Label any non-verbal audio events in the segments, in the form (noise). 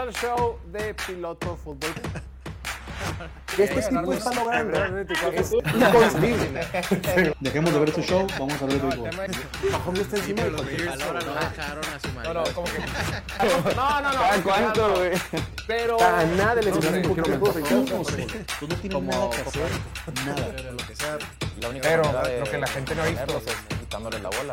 al show de Piloto Fútbol. (laughs) Que este tipo está logrando es inconcebible. (laughs) Dejemos de ver este show, vamos a ver el béisbol. Mahomes está encima de no no. dejaron a su No, marido. no, como que. (laughs) No, no, no. ¿Cada cuánto, güey? Pero. A nada le No enseñaron un poquito de. Tú no tienes nada que hacer. Nada. Lo que sea. La única Pero lo que la gente no ha visto es quitándole la bola.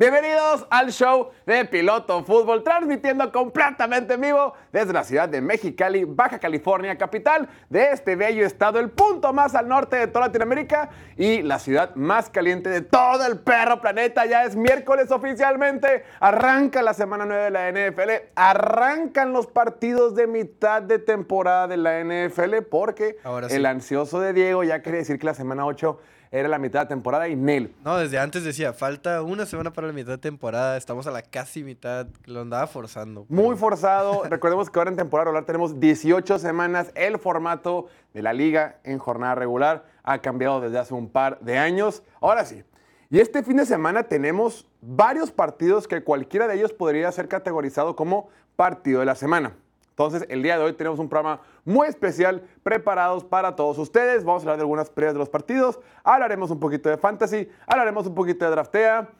Bienvenidos al show de Piloto Fútbol, transmitiendo completamente en vivo desde la ciudad de Mexicali, Baja California, capital de este bello estado, el punto más al norte de toda Latinoamérica y la ciudad más caliente de todo el perro planeta. Ya es miércoles oficialmente, arranca la semana 9 de la NFL, arrancan los partidos de mitad de temporada de la NFL porque Ahora sí. el ansioso de Diego ya quería decir que la semana 8 era la mitad de temporada y Nel. No, desde antes decía, falta una semana para la mitad de temporada. Estamos a la casi mitad. Lo andaba forzando. Muy forzado. (laughs) Recordemos que ahora en temporada regular tenemos 18 semanas. El formato de la liga en jornada regular ha cambiado desde hace un par de años. Ahora sí. Y este fin de semana tenemos varios partidos que cualquiera de ellos podría ser categorizado como partido de la semana. Entonces, el día de hoy tenemos un programa muy especial preparados para todos ustedes. Vamos a hablar de algunas previas de los partidos, hablaremos un poquito de fantasy, hablaremos un poquito de draftea.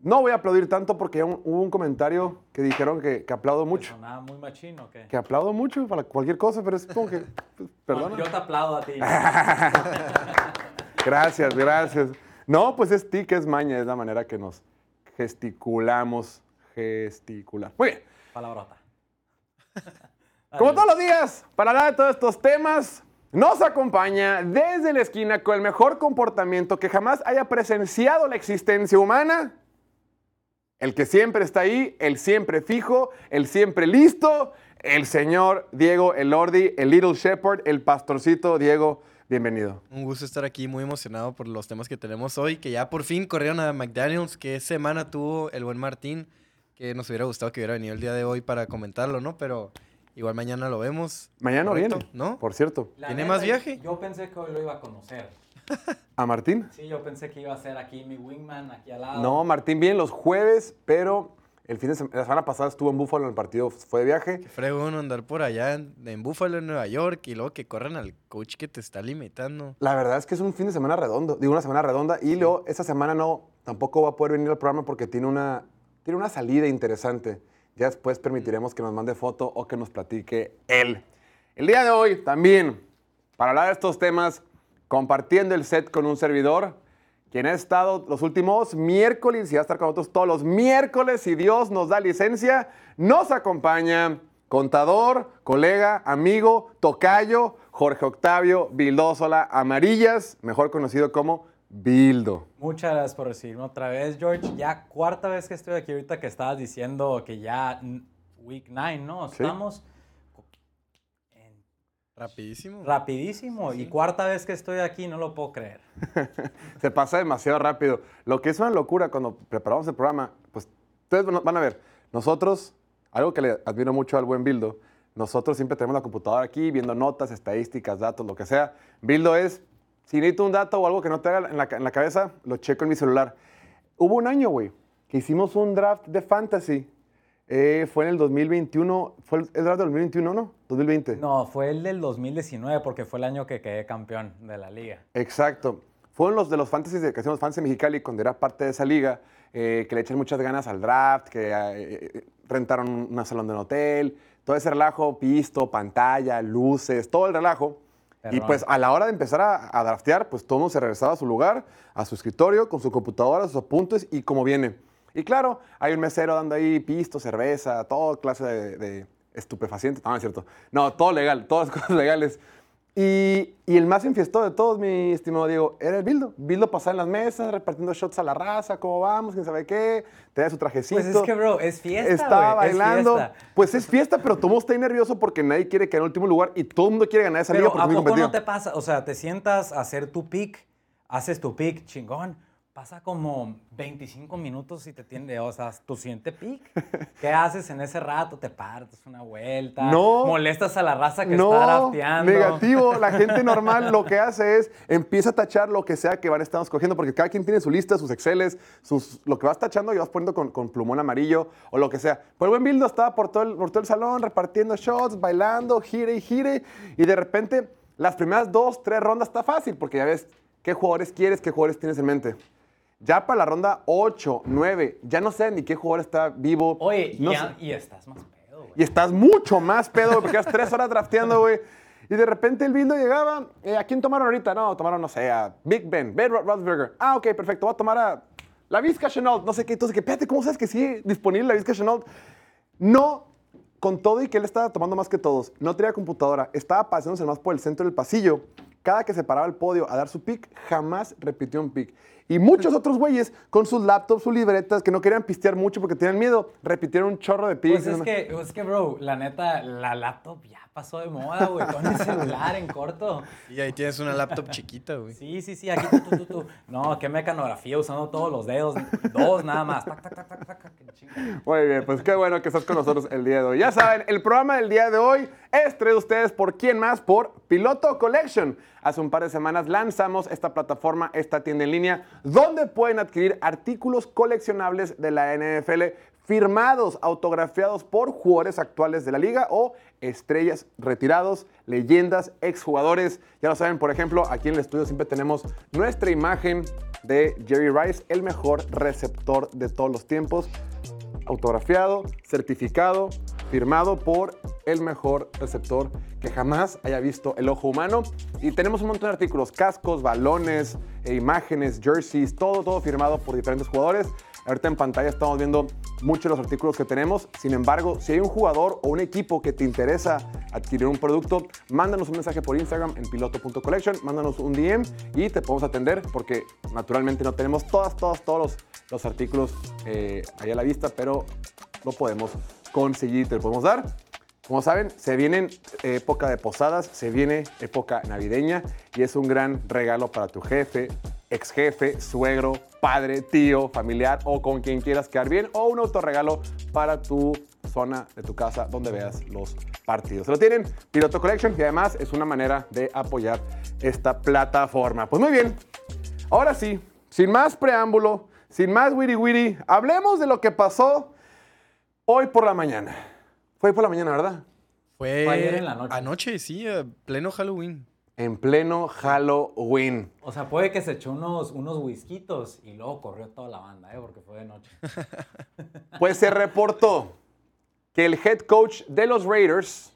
No voy a aplaudir tanto porque un- hubo un comentario que dijeron que, que aplaudo mucho. Sonaba muy machino, ¿o qué? Que aplaudo mucho para cualquier cosa, pero es como que. pues, (laughs) Perdona. Yo te aplaudo a ti. (laughs) Gracias, gracias. No, pues es ti que es maña, es la manera que nos gesticulamos. Gesticular. Muy bien. Palabrota. (laughs) Como todos los días, para hablar de todos estos temas, nos acompaña desde la esquina con el mejor comportamiento que jamás haya presenciado la existencia humana. El que siempre está ahí, el siempre fijo, el siempre listo, el señor Diego Elordi, el Little Shepherd, el pastorcito Diego. Bienvenido. Un gusto estar aquí, muy emocionado por los temas que tenemos hoy, que ya por fin corrieron a McDaniels, que semana tuvo el buen Martín, que nos hubiera gustado que hubiera venido el día de hoy para comentarlo, ¿no? Pero igual mañana lo vemos. Mañana Correcto, viene, ¿no? Por cierto. La ¿Tiene neta, más viaje? Yo pensé que hoy lo iba a conocer. (laughs) ¿A Martín? Sí, yo pensé que iba a ser aquí mi wingman, aquí al lado. No, Martín viene los jueves, pero el fin de semana, la semana pasada estuvo en Búfalo en el partido, fue de viaje. Que fregón andar por allá en, en Buffalo, en Nueva York, y luego que corran al coach que te está limitando. La verdad es que es un fin de semana redondo, digo una semana redonda, y luego esta semana no, tampoco va a poder venir al programa porque tiene una, tiene una salida interesante. Ya después permitiremos que nos mande foto o que nos platique él. El día de hoy también, para hablar de estos temas, compartiendo el set con un servidor, quien ha estado los últimos miércoles y va a estar con nosotros todos los miércoles, si Dios nos da licencia, nos acompaña contador, colega, amigo, tocayo, Jorge Octavio Vildósola Amarillas, mejor conocido como Bildo. Muchas gracias por recibirme otra vez, George. Ya cuarta vez que estoy aquí ahorita que estabas diciendo que ya week 9, ¿no? Sí. Estamos en- Rapidísimo. rapidísimo. Y cuarta vez que estoy aquí, no lo puedo creer. (laughs) Se pasa demasiado rápido. Lo que es una locura cuando preparamos el programa, pues ustedes van a- van a ver, nosotros, algo que le admiro mucho al buen Bildo, nosotros siempre tenemos la computadora aquí viendo notas, estadísticas, datos, lo que sea. Bildo es, si necesito un dato o algo que no te haga en la, ca- en la cabeza, lo checo en mi celular. Hubo un año, güey, que hicimos un draft de fantasy. Eh, fue en el 2021, fue el, el draft del 2021, ¿no? 2020. No, fue el del 2019 porque fue el año que quedé campeón de la liga. Exacto. Fueron los de los fantasies de que hacíamos Fantasy Mexicali cuando era parte de esa liga, eh, que le echan muchas ganas al draft, que eh, eh, rentaron un salón de un hotel, todo ese relajo, pisto, pantalla, luces, todo el relajo. Y pues a la hora de empezar a, a draftear, pues todo mundo se regresaba a su lugar, a su escritorio, con su computadora, sus apuntes y como viene. Y claro, hay un mesero dando ahí pisto, cerveza, toda clase de, de estupefacientes. No, no es cierto. No, todo legal, todas (laughs) cosas legales. Y, y el más enfiestado de todos, mi estimado Diego, era el Bildo. Bildo pasaba en las mesas, repartiendo shots a la raza, cómo vamos, quién sabe qué, tenía su trajecito. Pues es que, bro, es fiesta, Estaba es bailando. fiesta. Pues es fiesta, pero todo el mundo está ahí nervioso porque nadie quiere quedar en último lugar y todo el mundo quiere ganar esa liga Pero porque ¿a es poco no te pasa? O sea, te sientas a hacer tu pick, haces tu pick, chingón, pasa como 25 minutos y te tiende, o sea, tu siguiente pick. (laughs) ¿Qué haces en ese rato? ¿Te partes una vuelta? No. ¿Molestas a la raza que no, está drafteando? negativo. (laughs) La gente normal lo que hace es empieza a tachar lo que sea que van a estar escogiendo, porque cada quien tiene su lista, sus Exceles, sus, lo que vas tachando y vas poniendo con, con plumón amarillo o lo que sea. Pues el buen Bildo estaba por todo, el, por todo el salón repartiendo shots, bailando, gire y gire, y de repente las primeras dos, tres rondas está fácil, porque ya ves qué jugadores quieres, qué jugadores tienes en mente. Ya para la ronda 8, 9, ya no sé ni qué jugador está vivo. Oye, no y, sé. a- y estás más pedo, güey. Y estás mucho más pedo, güey, porque llevas tres horas drafteando, güey. Y de repente el Bildo llegaba. eh, ¿A quién tomaron ahorita? No, tomaron, no sé, a Big Ben, Ben Ro- Roethlisberger. Ah, ok, perfecto. Voy a tomar a la Vizca Chenault. No sé qué. Entonces, que, espérate, ¿cómo sabes que sigue disponible la Vizca Chenault? No, con todo y que él estaba tomando más que todos, no tenía computadora, estaba paseándose más por el centro del pasillo. Cada que se paraba el podio a dar su pick, jamás repitió un pick. Y muchos otros güeyes con sus laptops, sus libretas, que no querían pistear mucho porque tenían miedo, repitieron un chorro de picks. Pues es que, es que, bro, la neta, la laptop ya pasó de moda, güey. Con el celular en corto. Y ahí tienes una laptop chiquita, güey. Sí, sí, sí, aquí tú, tú, tú, tú. No, qué mecanografía usando todos los dedos. Dos nada más. Tac, tac, tac, tac, tac. Muy bien, pues qué bueno que estás con nosotros el día de hoy. Ya saben, el programa del día de hoy es traído a ustedes por quién más, por Piloto Collection. Hace un par de semanas lanzamos esta plataforma, esta tienda en línea, donde pueden adquirir artículos coleccionables de la NFL firmados, autografiados por jugadores actuales de la liga o estrellas retirados, leyendas, exjugadores. Ya lo saben, por ejemplo, aquí en el estudio siempre tenemos nuestra imagen de Jerry Rice, el mejor receptor de todos los tiempos autografiado, certificado, firmado por el mejor receptor que jamás haya visto el ojo humano. Y tenemos un montón de artículos, cascos, balones, e imágenes, jerseys, todo, todo firmado por diferentes jugadores. Ahorita en pantalla estamos viendo muchos de los artículos que tenemos. Sin embargo, si hay un jugador o un equipo que te interesa adquirir un producto, mándanos un mensaje por Instagram en piloto.collection, mándanos un DM y te podemos atender porque naturalmente no tenemos todas, todas, todos los, los artículos eh, ahí a la vista, pero lo podemos conseguir, te lo podemos dar. Como saben, se viene época de posadas, se viene época navideña y es un gran regalo para tu jefe, ex jefe, suegro, padre, tío, familiar o con quien quieras quedar bien o un autorregalo para tu zona de tu casa donde veas los partidos. Se lo tienen Piloto Collection y además es una manera de apoyar esta plataforma. Pues muy bien, ahora sí, sin más preámbulo, sin más wiri wiri, hablemos de lo que pasó hoy por la mañana. Fue hoy por la mañana, ¿verdad? Fue, Fue ayer en la noche. Anoche, sí, a pleno Halloween. En pleno Halloween. O sea, puede que se echó unos, unos whiskitos y luego corrió toda la banda, ¿eh? Porque fue de noche. (laughs) Pues se reportó que el head coach de los Raiders,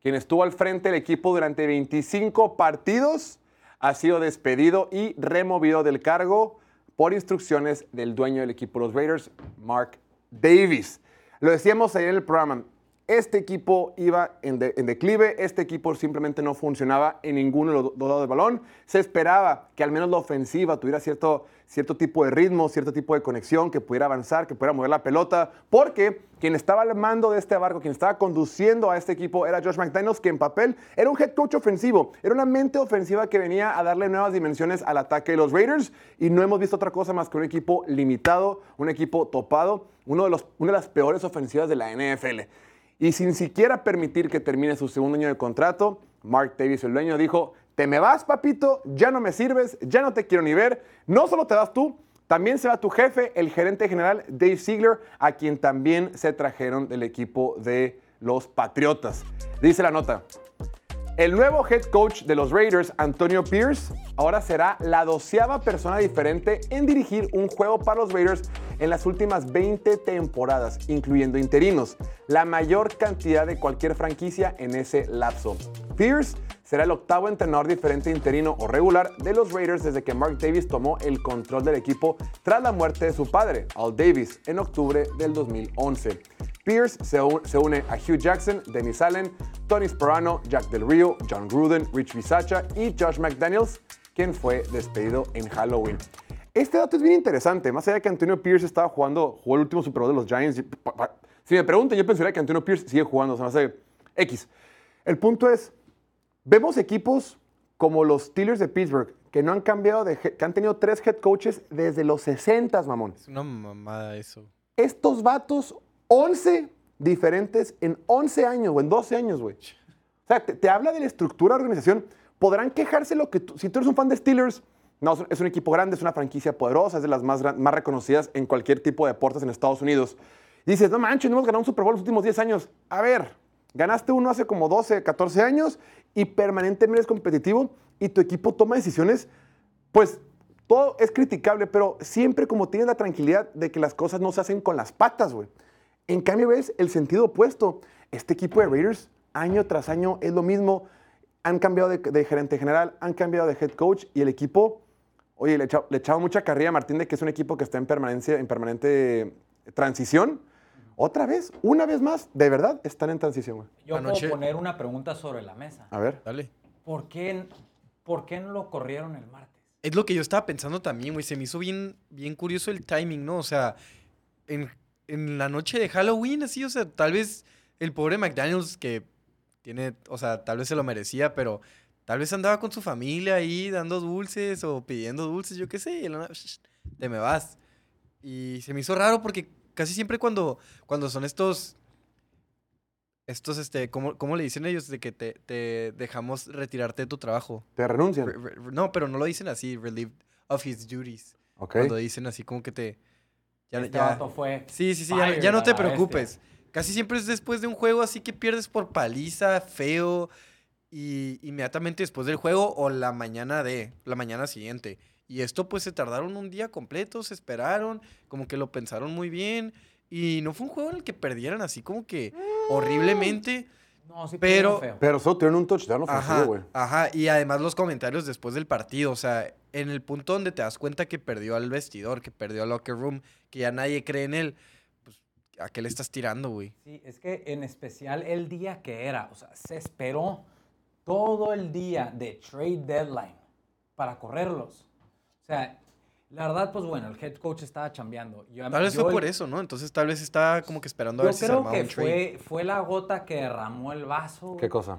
quien estuvo al frente del equipo durante 25 partidos, ha sido despedido y removido del cargo por instrucciones del dueño del equipo de los Raiders, Mark Davis. Lo decíamos ayer en el programa, este equipo iba en, de- en declive, este equipo simplemente no funcionaba en ninguno de los dos lados del balón. Se esperaba que al menos la ofensiva tuviera cierto, cierto tipo de ritmo, cierto tipo de conexión, que pudiera avanzar, que pudiera mover la pelota, porque quien estaba al mando de este barco, quien estaba conduciendo a este equipo era Josh McDaniels, que en papel era un head coach ofensivo, era una mente ofensiva que venía a darle nuevas dimensiones al ataque de los Raiders y no hemos visto otra cosa más que un equipo limitado, un equipo topado, uno de los, una de las peores ofensivas de la NFL. Y sin siquiera permitir que termine su segundo año de contrato, Mark Davis, el dueño, dijo, te me vas, papito, ya no me sirves, ya no te quiero ni ver. No solo te vas tú, también se va tu jefe, el gerente general Dave Ziegler, a quien también se trajeron del equipo de los Patriotas. Dice la nota, el nuevo head coach de los Raiders, Antonio Pierce, ahora será la doceava persona diferente en dirigir un juego para los Raiders en las últimas 20 temporadas, incluyendo interinos, la mayor cantidad de cualquier franquicia en ese lapso. Pierce será el octavo entrenador diferente interino o regular de los Raiders desde que Mark Davis tomó el control del equipo tras la muerte de su padre, Al Davis, en octubre del 2011. Pierce se, une a Hugh Jackson, Dennis Allen, Tony Sperano, Jack Del Rio, John Gruden, Rich Bisaccia y Josh McDaniels, quien fue despedido en Halloween. Este dato es bien interesante, más allá de que Antonio Pierce estaba jugando, jugó el último Super Bowl de los Giants. Si me preguntan, yo pensaría que Antonio Pierce sigue jugando, o sea, no sé, X. El punto es, vemos equipos como los Steelers de Pittsburgh, que no han cambiado de que han tenido tres head coaches desde los 60, mamón. Es una mamada eso. Estos vatos, 11 diferentes en 11 años o en 12 años, güey. O sea, te, te habla de la estructura de organización. Podrán quejarse lo que tú, si tú eres un fan de Steelers, no, es un- equipo grande, es una franquicia poderosa, es de las más, más reconocidas en cualquier tipo de deportes en Estados Unidos. Y dices, no manches, no hemos ganado un Super Bowl los últimos 10 años. A ver, ganaste uno hace como 12, 14 años y permanentemente eres competitivo y tu equipo toma decisiones, pues todo es criticable, pero siempre como tienes la tranquilidad de que las cosas no se hacen con las patas, güey. En cambio, ves el sentido opuesto. Este equipo de Raiders, año tras año, es lo mismo. Han cambiado de, de gerente general, han cambiado de head coach y el equipo, oye, le echaba, le echaba mucha carrilla a Martín de que es un equipo que está en, permanencia, en permanente transición. Otra vez, una vez más, de verdad, están en transición, güey. Yo Anoche- puedo poner una pregunta sobre la mesa. A ver. Dale. ¿Por qué, ¿Por qué no lo corrieron el martes? Es lo que yo estaba pensando también, güey. Se me hizo bien, bien curioso el timing, ¿no? O sea, en, en la noche de Halloween, así, o sea, tal vez el pobre McDaniels que tiene, o sea, tal vez se lo merecía, pero tal vez andaba con su familia ahí dando dulces o pidiendo dulces, yo qué sé, y la nada, "Shh, te me vas. Y se me hizo raro porque casi siempre cuando, cuando son estos, estos, este, ¿cómo, cómo le dicen ellos? De que te, te dejamos retirarte de tu trabajo. Te renuncian. Re- re- no, pero no lo dicen así, relieved of his duties. Ok. Cuando dicen así como que te... Ya, este ya- vato fue. sí, sí, sí, ya, no- ya te preocupes. Casi siempre es después de un juego así que pierdes por paliza, feo, y inmediatamente después del juego o la mañana de, la mañana siguiente. Y esto pues se tardaron un día completo, se esperaron, como que lo pensaron muy bien. Y no fue un juego en el que perdieran así como que horriblemente. No, sí, Pero- feo. Pero solo tuvieron un touchdown ofensivo, Ajá, güey. ajá, y además los comentarios después del partido, o sea, en el punto donde te das cuenta que perdió al vestidor, que perdió al locker room, que ya nadie cree en él, pues, ¿a qué le estás tirando, güey? Sí, es que en especial el día que era, o sea, se esperó todo el día de trade deadline para correrlos. O sea, la verdad, pues bueno, el head coach estaba chambeando. Yo- Tal vez yo- fue por eso, ¿no? Entonces tal vez estaba como que esperando a Yo ver si se creo armaba que un trade. fue, fue la gota que derramó el vaso. ¿Qué cosa?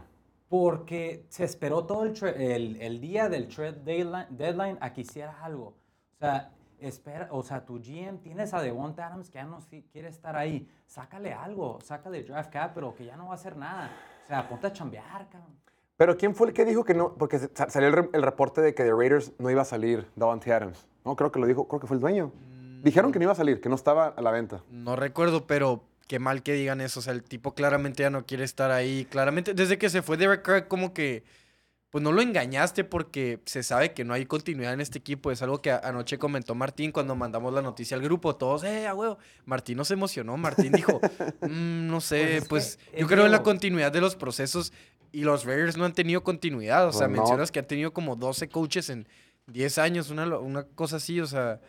Porque se esperó todo el, el, el día del trade deadline, deadline a que hicieras algo. O sea, espera, o sea, tu GM tienes a Devonta Adams que ya no si- quiere estar ahí. Sácale algo, sácale draft capital que ya no va a hacer nada. O sea, ponte a chambear, cabrón. Pero ¿quién fue el que dijo que no? Porque salió el, el reporte de que de Raiders no iba a salir Davante Adams. No, creo que lo dijo, creo que fue el dueño. Dijeron que no iba a salir, que no estaba a la venta. No recuerdo, pero qué mal que digan eso. O sea, el tipo claramente ya no quiere estar ahí. Claramente, desde que se fue Derek Carr, como que, pues no lo engañaste porque se sabe que no hay continuidad en este equipo. Es algo que anoche comentó Martín cuando mandamos la noticia al grupo. Todos, eh, a huevo. Martín no se emocionó. Martín dijo, (laughs) "Mm, no sé, Pues es que pues, es yo creo en la continuidad de los procesos y los Raiders no han tenido continuidad. O sea, Pues no. mencionas que han tenido como 12 coaches en 10 años, una, una cosa así, o sea...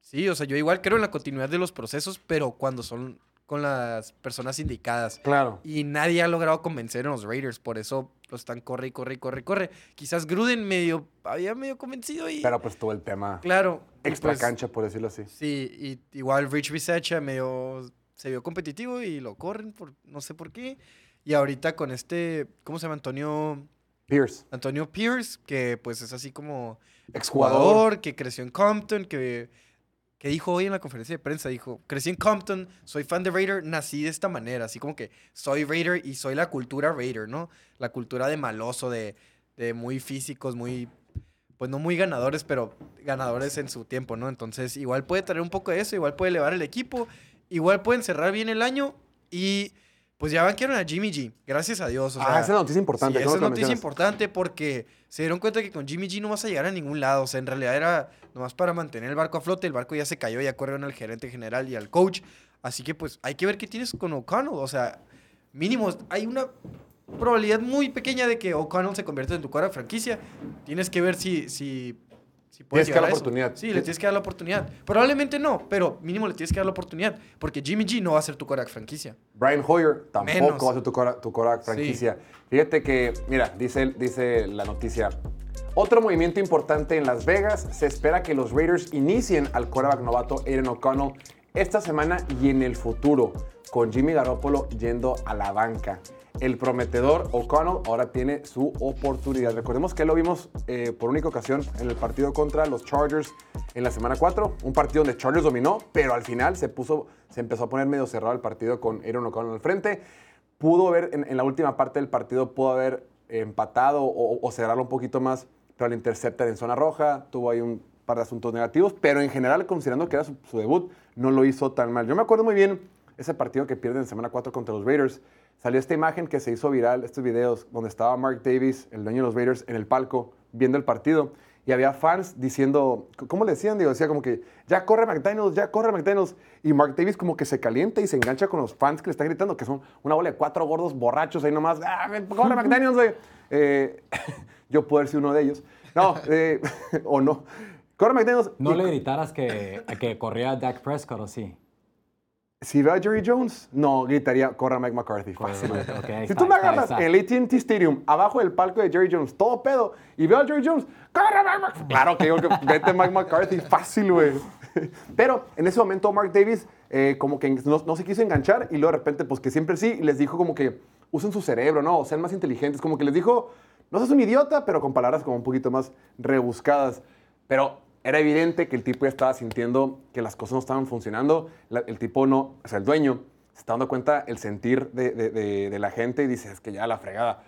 Sí, o sea, yo igual creo en la continuidad de los procesos, pero cuando son con las personas indicadas. Claro. Y nadie ha logrado convencer a los Raiders, por eso lo están corre y corre y corre y corre. Quizás Gruden medio, había medio convencido y... Pero pues tuvo el tema claro. extra pues, cancha, por decirlo así. Sí, y igual Rich Bisacha medio se vio competitivo y lo corren por no sé por qué. Y ahorita con este, ¿cómo se llama? Antonio... Pierce. Antonio Pierce, que pues es así como Exjugador. que creció en Compton, que, que dijo hoy en la conferencia de prensa, dijo, crecí en Compton, soy fan de Raider, nací de esta manera, así como que soy Raider y soy la cultura Raider, ¿no? La cultura de maloso, de, de muy físicos, muy, pues no muy ganadores, pero ganadores en su tiempo, ¿no? Entonces igual puede traer un poco de eso, igual puede elevar el equipo, igual pueden cerrar bien el año y... Pues ya banquearon a Jimmy G, gracias a Dios. o ah, sea, esa es la noticia importante. Sí, esa noticia mencionas. importante porque se dieron cuenta que con Jimmy G no vas a llegar a ningún lado. O sea, en realidad era nomás para mantener el barco a flote. El barco ya se cayó, ya corrieron al gerente general y al coach. Así que, pues, hay que ver qué tienes con O'Connell. O sea, mínimo, hay una probabilidad muy pequeña de que O'Connell se convierta en tu cara franquicia. Tienes que ver si, si, si puedes Tienes que dar la oportunidad. Sí, le tienes que dar la oportunidad. Probablemente no, pero mínimo le tienes que dar la oportunidad. Porque Jimmy G no va a ser tu cara franquicia. Brian Hoyer tampoco Menos. va a ser tu cora franquicia. Fíjate que, mira, dice, dice la noticia. Otro movimiento importante en Las Vegas. Se espera que los Raiders inicien al quarterback novato Aiden O'Connell esta semana y en el futuro, con Jimmy Garoppolo yendo a la banca. El prometedor O'Connell ahora tiene su oportunidad. Recordemos que lo vimos eh, por única ocasión en el partido contra los Chargers en la semana 4, un partido donde Chargers dominó, pero al final se, puso, se empezó a poner medio cerrado el partido con Aaron O'Connell al frente. Pudo haber, en, en la última parte del partido, pudo haber empatado o, o cerrarlo un poquito más, pero al interceptar en zona roja, tuvo ahí un par de asuntos negativos, pero en general, considerando que era su, su debut, no lo hizo tan mal. Yo me acuerdo muy bien ese partido que pierden en semana 4 contra los Raiders. Salió esta imagen que se hizo viral, estos videos, donde estaba Mark Davis, el dueño de los Raiders, en el palco viendo el partido. Y había fans diciendo, ¿cómo le decían? Digo, decía como que, ya corre McDaniels, ya corre McDaniels. Y Mark Davis como que se calienta y se engancha con los fans que le están gritando, que son una bola de cuatro gordos borrachos ahí nomás. ¡Ah, corre McDaniels! (laughs) Eh, (laughs) yo puedo ser uno de ellos. No, eh, (laughs) o no. Corre McDaniels. No Y le gritaras que, que corría Dak Prescott o sí. Si veo a Jerry Jones, no, gritaría, corre Mike McCarthy. Fácil. ok, ahí si tú me está, agarras el AT&T Stadium, abajo del palco de Jerry Jones, todo pedo, y veo a Jerry Jones, corre Mike McCarthy. Claro que digo que vete Mike McCarthy, fácil, güey. (laughs) Pero en ese momento Mark Davis eh, como que no, no se quiso enganchar y luego de repente, pues que siempre sí, les dijo como que usen su cerebro, ¿no? O sean más inteligentes, como que les dijo, no seas un idiota, pero con palabras como un poquito más rebuscadas. Pero era evidente que el tipo ya estaba sintiendo que las cosas no estaban funcionando. La- el tipo no, o sea, el dueño, se está dando cuenta el sentir de, de- de- de la gente y dice, es que ya la fregada.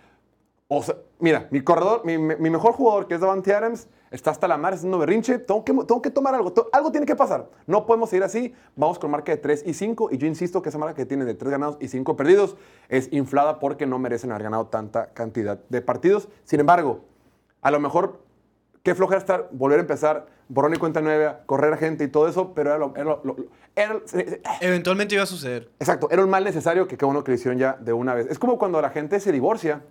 O sea, mira, mi corredor, mi, mi mejor jugador, que es Davante Adams, está hasta la mar haciendo berrinche. Tengo que, tengo que tomar algo. to- algo tiene que pasar. No podemos seguir así. Vamos con marca de 3 y 5. Y yo insisto que esa marca que tiene de 3 ganados y 5 perdidos es inflada porque no merecen haber ganado tanta cantidad de partidos. Sin embargo, a lo mejor, qué flojera estar, volver a empezar, borrón y cuenta nueva, correr gente y todo eso, pero era lo- era lo- lo- era- Eventualmente iba a suceder. Exacto, era un mal necesario que qué bueno que lo hicieron ya de una vez. Es como cuando la gente se divorcia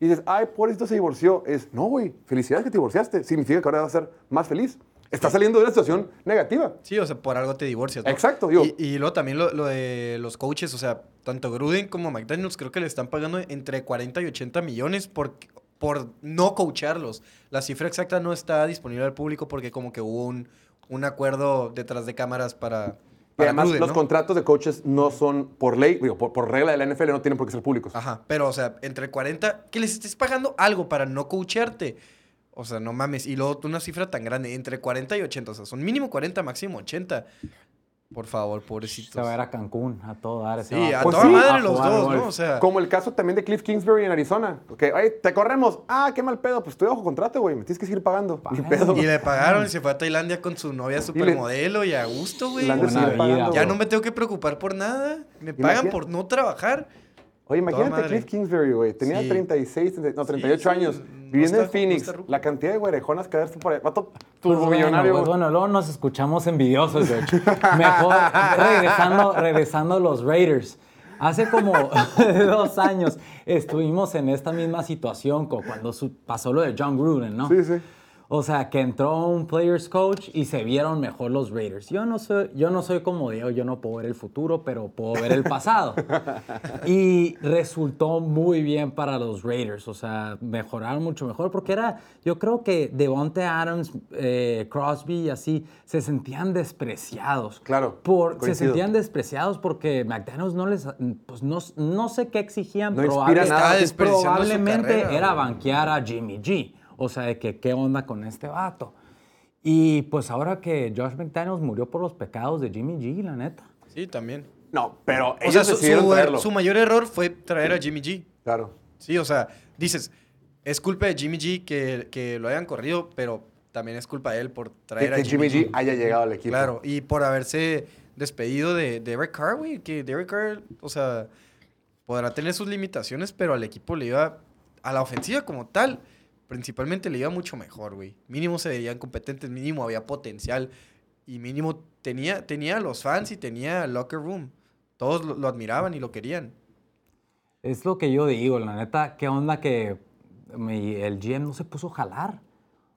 y dices, ay, por esto se divorció. Es, no, güey, felicidades que te divorciaste. Significa que ahora vas a ser más feliz. Estás saliendo de una situación negativa. Sí, o sea, por algo te divorcias, ¿no? Exacto, digo- Y, y luego también lo, lo de los coaches, o sea, tanto Gruden como McDaniels creo que le están pagando entre 40 y 80 millones por, por no coacharlos. La cifra exacta no está disponible al público porque como que hubo un, un acuerdo detrás de cámaras para, además, Gruden, los ¿no? contratos de coaches no son por ley, digo, por, por regla de la NFL, no tienen por qué ser públicos. Ajá, pero o sea, entre 40, que les estés pagando algo para no coacharte. O sea, no mames. Y luego una cifra tan grande, entre 40 y 80. O sea, son mínimo 40, máximo 80. Por favor, pobrecitos. Se va a ir a Cancún a todo dar. Sí, a. Pues toda sí. madre A los dos, golf. ¿no? O sea, Como el caso también de Cliff Kingsbury en Arizona. Que, ay, te corremos. Ah, qué mal pedo. Pues estoy bajo contrato, güey. Me tienes que seguir pagando. Ni pedo. y le pagaron y se fue a Tailandia con su novia supermodelo y a gusto, güey. Ya no me tengo que preocupar por nada. Me pagan por no trabajar. Oye, imagínate madre. Cliff Kingsbury, güey. Tenía Sí. 36, 30, no, 38 sí, años. no viviendo está- en Phoenix. no la cantidad de güerejonas que haber por ahí. Vato Pues turbomillonario. Bueno, pues bueno, luego nos escuchamos envidiosos, de hecho. (laughs) Mejor regresando, regresando a los Raiders. Hace como (laughs) dos años estuvimos en esta misma situación cuando su- pasó lo de John Gruden, ¿no? Sí, sí. O sea, que entró un players coach y se vieron mejor los Raiders. Yo no soy, yo no soy como Diego, yo no puedo ver el futuro, pero puedo ver el pasado. (laughs) y resultó muy bien para los Raiders. O sea, mejoraron mucho mejor porque era, yo creo que Devonte Adams, eh, Crosby y así se sentían despreciados. Claro, Por, se sentían despreciados porque McDaniels no les, pues no, no sé qué exigían. No inspira nada. Probablemente carrera, era banquear a Jimmy G. O sea, de que qué onda con este vato. Y pues ahora que Josh McDaniels murió por los pecados de Jimmy G, la neta. Sí, también. No, pero O ellos sea, su, decidieron su- traerlo. su mayor error fue traer a Jimmy G. Claro. Sí, o sea, dices, es culpa de Jimmy G que, que lo hayan corrido, pero también es culpa de él por Que, traer que a Jimmy G haya llegado al equipo. Claro, y por haberse despedido de, de Derek Carr, güey, que Derek Carr, o sea, podrá tener sus limitaciones, pero al equipo le iba, a la ofensiva como tal, principalmente le iba mucho mejor, güey. Mínimo se veían competentes, mínimo había potencial y mínimo tenía, tenía los fans y tenía locker room. Todos lo, lo admiraban y lo querían. Es lo que yo digo, la neta, qué onda que mi- el GM no se puso a jalar.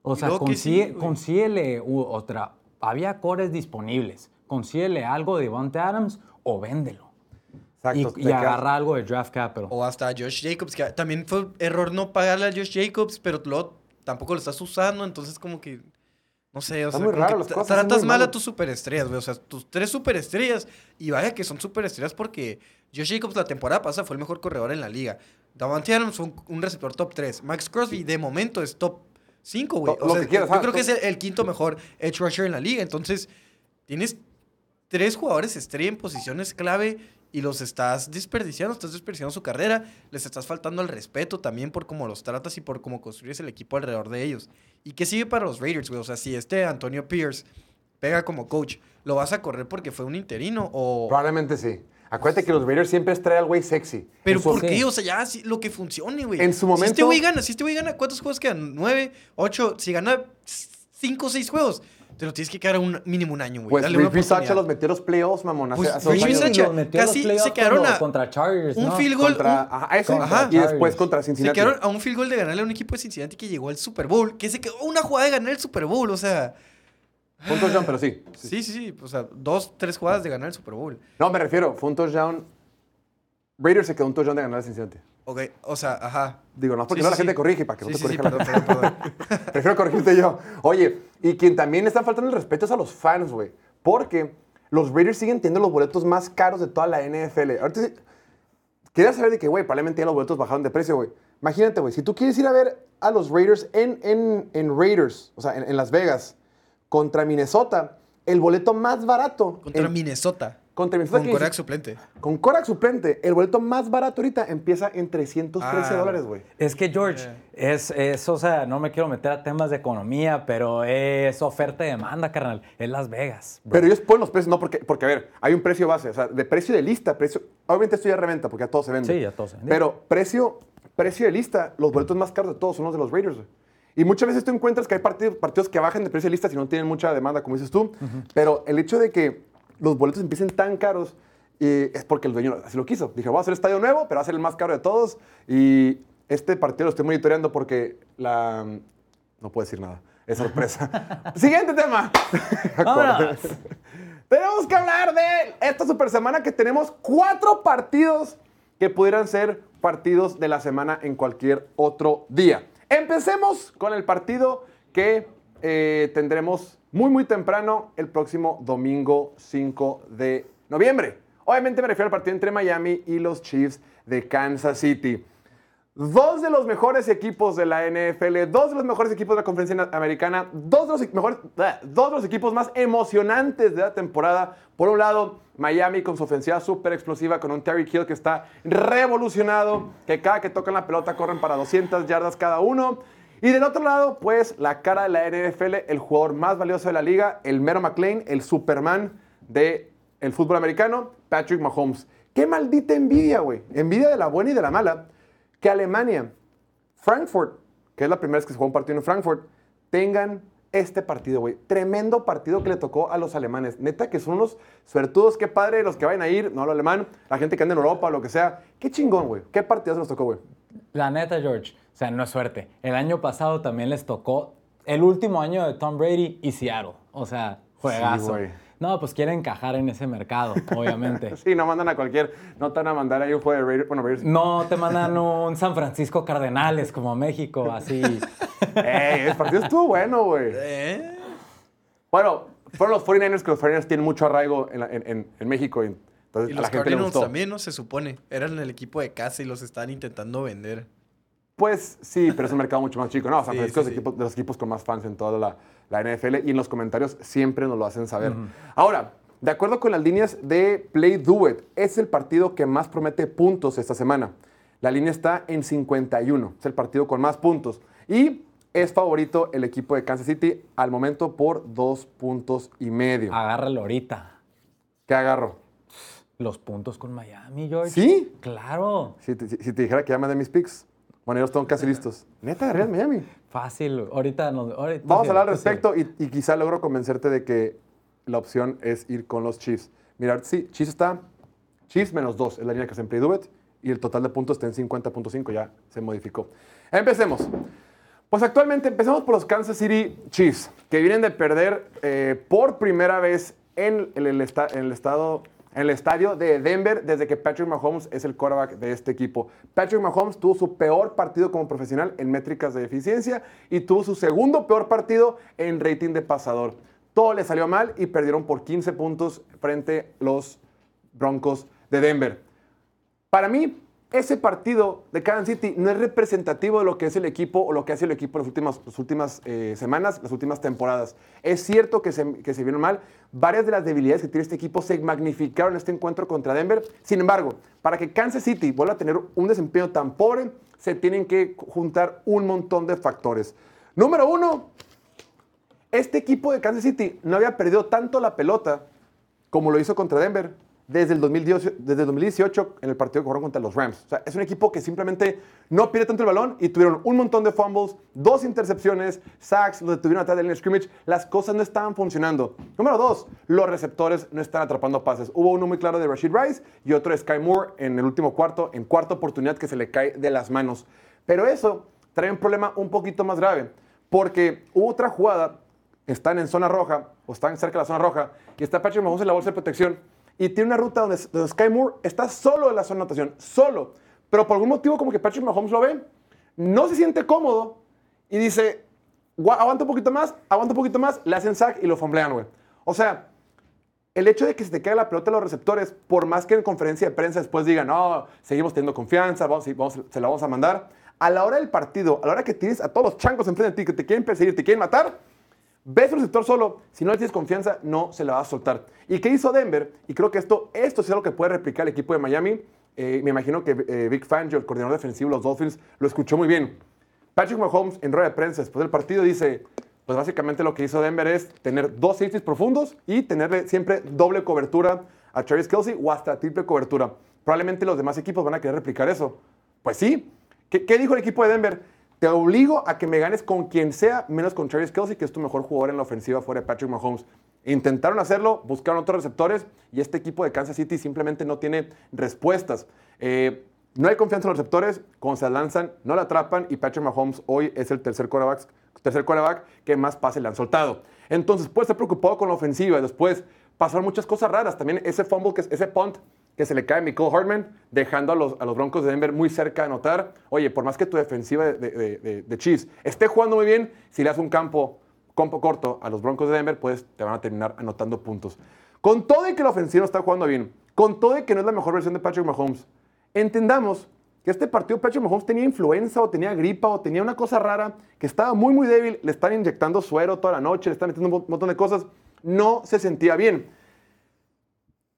O sea, sí, consigue, güey. consíguele otra. Había cores disponibles. Consíguele algo de Devontae Adams o véndelo. Y, Exacto. y te quedas- agarra algo de draft capital. O hasta a Josh Jacobs, que también fue error no pagarle a Josh Jacobs, pero luego tampoco lo estás usando, entonces como que No sé, o Está sea, muy raro, cosas tratas muy mal a tus superestrellas, güey. O sea, tus tres superestrellas. Y vaya que son superestrellas porque Josh Jacobs la temporada pasada fue el mejor corredor en la liga. Davante Adams fue un, un receptor top 3. Max Crosby de momento es top 5, güey. O lo sea, que quieras, yo ah, creo que es el, el quinto mejor edge rusher en la liga. Entonces, tienes tres jugadores estrella en posiciones clave y los estás desperdiciando, estás desperdiciando su carrera, les estás faltando el respeto también por cómo los tratas y por cómo construyes el equipo alrededor de ellos. ¿Y qué sigue para los Raiders, güey? O sea, si este Antonio Pierce pega como coach, ¿lo vas a correr porque fue un interino o...? Probablemente sí. Acuérdate que los Raiders siempre traen al güey sexy. ¿Pero por qué? O sea, ya sí, lo que funcione, güey. En su Si este momento- güey gana, si este güey gana, ¿cuántos juegos quedan? ¿Nueve? ¿Ocho? Si gana cinco o seis juegos, te lo tienes que quedar un, mínimo un año, güey. Pues Dale Rich Sacha los metió los playoffs, mamón. Pues, hace años. Bisaccia los metió los casi playoffs se quedaron a contra Chargers, un ¿no? field goal, Contra, un- ajá, eso. Ajá. Y después contra Se Cincinnati. quedaron a un field goal de ganarle a un equipo de Cincinnati que llegó al Super Bowl. Que se quedó una jugada de ganar el Super Bowl. O sea, Fue un touchdown, pero sí. sí, sí, sí. O sea, dos, tres jugadas de ganar el Super Bowl. No, me refiero, fue un touchdown. Raiders se quedó un touchdown de ganar a Cincinnati. Ok, o sea, ajá. Digo, no, porque Sí, no sí, la gente sí. corrige, para que no te corrija la perdón, perdón, perdón. (laughs) Prefiero corregirte yo. Oye, y quien también le están faltando el respeto es a los fans, güey. Porque los Raiders siguen teniendo los boletos más caros de toda la NFL. Ahorita quería saber de que, güey, probablemente ya los boletos bajaron de precio, güey. Imagínate, güey, si tú quieres ir a ver a los Raiders en, en, en Raiders, o sea, en, en Las Vegas, contra Minnesota, el boleto más barato. Contra en- Minnesota. Contra Minnesota. Con Korak suplente. Con Korak suplente, el boleto más barato ahorita empieza en 313 Ah. dólares, güey. Es que George, es, es, o sea, no me quiero meter a temas de economía, pero es oferta y demanda, carnal. Es Las Vegas. bro. Pero ellos ponen los precios, no porque, porque, a ver, hay un precio base, o sea, de precio de lista, precio, obviamente esto ya reventa porque a todos se vende. Sí, a todos se vende. Pero precio, precio de lista, los boletos más caros de todos son los de los Raiders, güey. Y muchas veces tú encuentras que hay partidos, partidos que bajan de precio de lista si no tienen mucha demanda, como dices tú. Pero el hecho de que los boletos empiecen tan caros eh, es porque el dueño así lo quiso. Dije, voy a hacer estadio nuevo, pero va a ser el más caro de todos. Y este partido lo estoy monitoreando porque la... No puedo decir nada. Es sorpresa. (laughs) Siguiente tema. (laughs) (laughs) Tenemos que hablar de esta super semana que tenemos cuatro partidos que pudieran ser partidos de la semana en cualquier otro día. Empecemos con el partido que eh, tendremos muy muy temprano el próximo domingo 5 de noviembre. Obviamente me refiero al partido entre Miami y los Chiefs de Kansas City. Dos de los mejores equipos de la NFL, dos de los mejores equipos de la conferencia americana, dos de los, mejores, bleh, dos de los equipos más emocionantes de la temporada. Por un lado, Miami con su ofensiva súper explosiva, con un Terry Hill que está revolucionado, que cada que tocan la pelota corren para 200 yardas cada uno. Y del otro lado, pues la cara de la NFL, el jugador más valioso de la liga, el Mero McLean, el Superman del el fútbol americano, Patrick Mahomes. Qué maldita envidia, güey. Envidia de la buena y de la mala que Alemania, Frankfurt, que es la primera vez que se juega un partido en Frankfurt, tengan este partido, güey. Tremendo partido que le tocó a los alemanes. Neta que son unos suertudos, qué padre los que vayan a ir, no lo alemán, la gente que anda en Europa lo que sea. Qué chingón, güey. Qué partido se nos tocó, güey. La neta, George, o sea, no es suerte. El año pasado también les tocó el último año de Tom Brady y Seattle. O sea, juegazo. no, pues quieren encajar en ese mercado, (laughs) obviamente. Sí, no mandan a cualquier, no te van a mandar ahí un juego de Raiders, bueno, Raiders. No te mandan un San Francisco Cardenales como México, así. Ey, el partido estuvo bueno, güey. ¿Eh? Bueno, fueron los 49ers que los 49ers tienen mucho arraigo en, la- en- en- en México. Y, entonces Y a los la gente le Cardinals gustó. también, ¿no? Se supone. Eran el equipo de casa y los estaban intentando vender. Pues sí, pero es un mercado mucho más chico. No, San Francisco sí, es equipo- de los equipos con más fans en toda la, la NFL y en los comentarios siempre nos lo hacen saber. Ahora, de acuerdo con las líneas de Play Do It, es el partido que más promete puntos esta semana. La línea está en 51, es el partido con más puntos. Y es favorito el equipo de Kansas City al momento por dos puntos y medio. Agárralo ahorita. ¿Qué agarro? Los puntos con Miami, George. ¿Sí? Claro. Si te, si te dijera que llaman de mis picks, bueno, ya los tengo casi listos. Neta, Real Miami. Fácil. Ahorita nos. ahorita Vamos a hablar al respecto y, y quizá logro convencerte de que la opción es ir con los Chiefs. Mira, sí, Chiefs está. Chiefs menos 2 es la línea que se en Play y el total de puntos está en 50.5, ya se modificó. Empecemos. Pues actualmente empecemos por los Kansas City Chiefs, que vienen de perder eh, por primera vez en el, esta- en el estado en el estadio de Denver desde que Patrick Mahomes es el quarterback de este equipo. Patrick Mahomes tuvo su peor partido como profesional en métricas de eficiencia y tuvo su segundo peor partido en rating de pasador. Todo le salió mal y perdieron por 15 puntos frente a los Broncos de Denver. Para mí, ese partido de Kansas City no es representativo de lo que es el equipo o lo que hace el equipo en las últimas, las últimas eh, semanas, las últimas temporadas. Es cierto que se vieron mal. Varias de las debilidades que tiene este equipo se magnificaron en este encuentro contra Denver. Sin embargo, para que Kansas City vuelva a tener un desempeño tan pobre, se tienen que juntar un montón de factores. Número uno, este equipo de Kansas City no había perdido tanto la pelota como lo hizo contra Denver desde el, 2018, desde el 2018 en el partido que jugaron contra los Rams. O sea, es un equipo que simplemente no pierde tanto el balón y tuvieron un montón de fumbles, dos intercepciones, sacks, lo detuvieron atrás del scrimmage. Las cosas no estaban funcionando. Número dos, los receptores no están atrapando pases. Hubo uno muy claro de Rashid Rice y otro de Sky Moore en el último cuarto, en cuarta oportunidad que se le cae de las manos. Pero eso trae un problema un poquito más grave, porque hubo otra jugada, están en zona roja o están cerca de la zona roja y está Patrick Mahomes en la bolsa de protección y tiene una ruta donde, donde Sky Moore está solo en la zona de anotación, solo. Pero por algún motivo como que Patrick Mahomes lo ve, no se siente cómodo y dice, "Gua- aguanta un poquito más, aguanta un poquito más, le hacen sack y lo fomblean, güey. O sea, el hecho de que se te caiga la pelota a los receptores, por más que en conferencia de prensa después digan, no, seguimos teniendo confianza, vamos, vamos- se la vamos a mandar, a la hora del partido, a la hora que tienes a todos los chancos enfrente de ti que te quieren perseguir, te quieren matar, ves al receptor solo, si no le tienes confianza, no se la va a soltar. ¿Y qué hizo Denver? Y creo que esto, esto es algo que puede replicar el equipo de Miami. Eh, me imagino que eh, Vic Fangio, el coordinador defensivo de los Dolphins, lo escuchó muy bien. Patrick Mahomes, en rueda de prensa después del partido, dice, pues básicamente lo que hizo Denver es tener dos safeties profundos y tenerle siempre doble cobertura a Travis Kelsey o hasta triple cobertura. Probablemente los demás equipos van a querer replicar eso. Pues sí. ¿Qué, qué dijo el equipo de Denver? Te obligo a que me ganes con quien sea, menos con Travis Kelsey, que es tu mejor jugador en la ofensiva fuera de Patrick Mahomes. Intentaron hacerlo, buscaron otros receptores y este equipo de Kansas City simplemente no tiene respuestas. Eh, no hay confianza en los receptores, cuando se lanzan, no la atrapan y Patrick Mahomes hoy es el tercer quarterback, tercer quarterback que más pases le han soltado. Entonces, puede estar preocupado con la ofensiva y después pasaron muchas cosas raras. También ese fumble, que, ese punt que se le cae a Michael Hartman, dejando a los, a los Broncos de Denver muy cerca de anotar. Oye, por más que tu defensiva de, de, Chiefs esté jugando muy bien, si le das un campo, campo corto a los Broncos de Denver, pues te van a terminar anotando puntos. Con todo y que la ofensiva está jugando bien, con todo y que no es la mejor versión de Patrick Mahomes, entendamos que este partido Patrick Mahomes tenía influenza o tenía gripa o tenía una cosa rara, que estaba muy, muy débil, le están inyectando suero toda la noche, le están metiendo un mo- montón de cosas, no se sentía bien.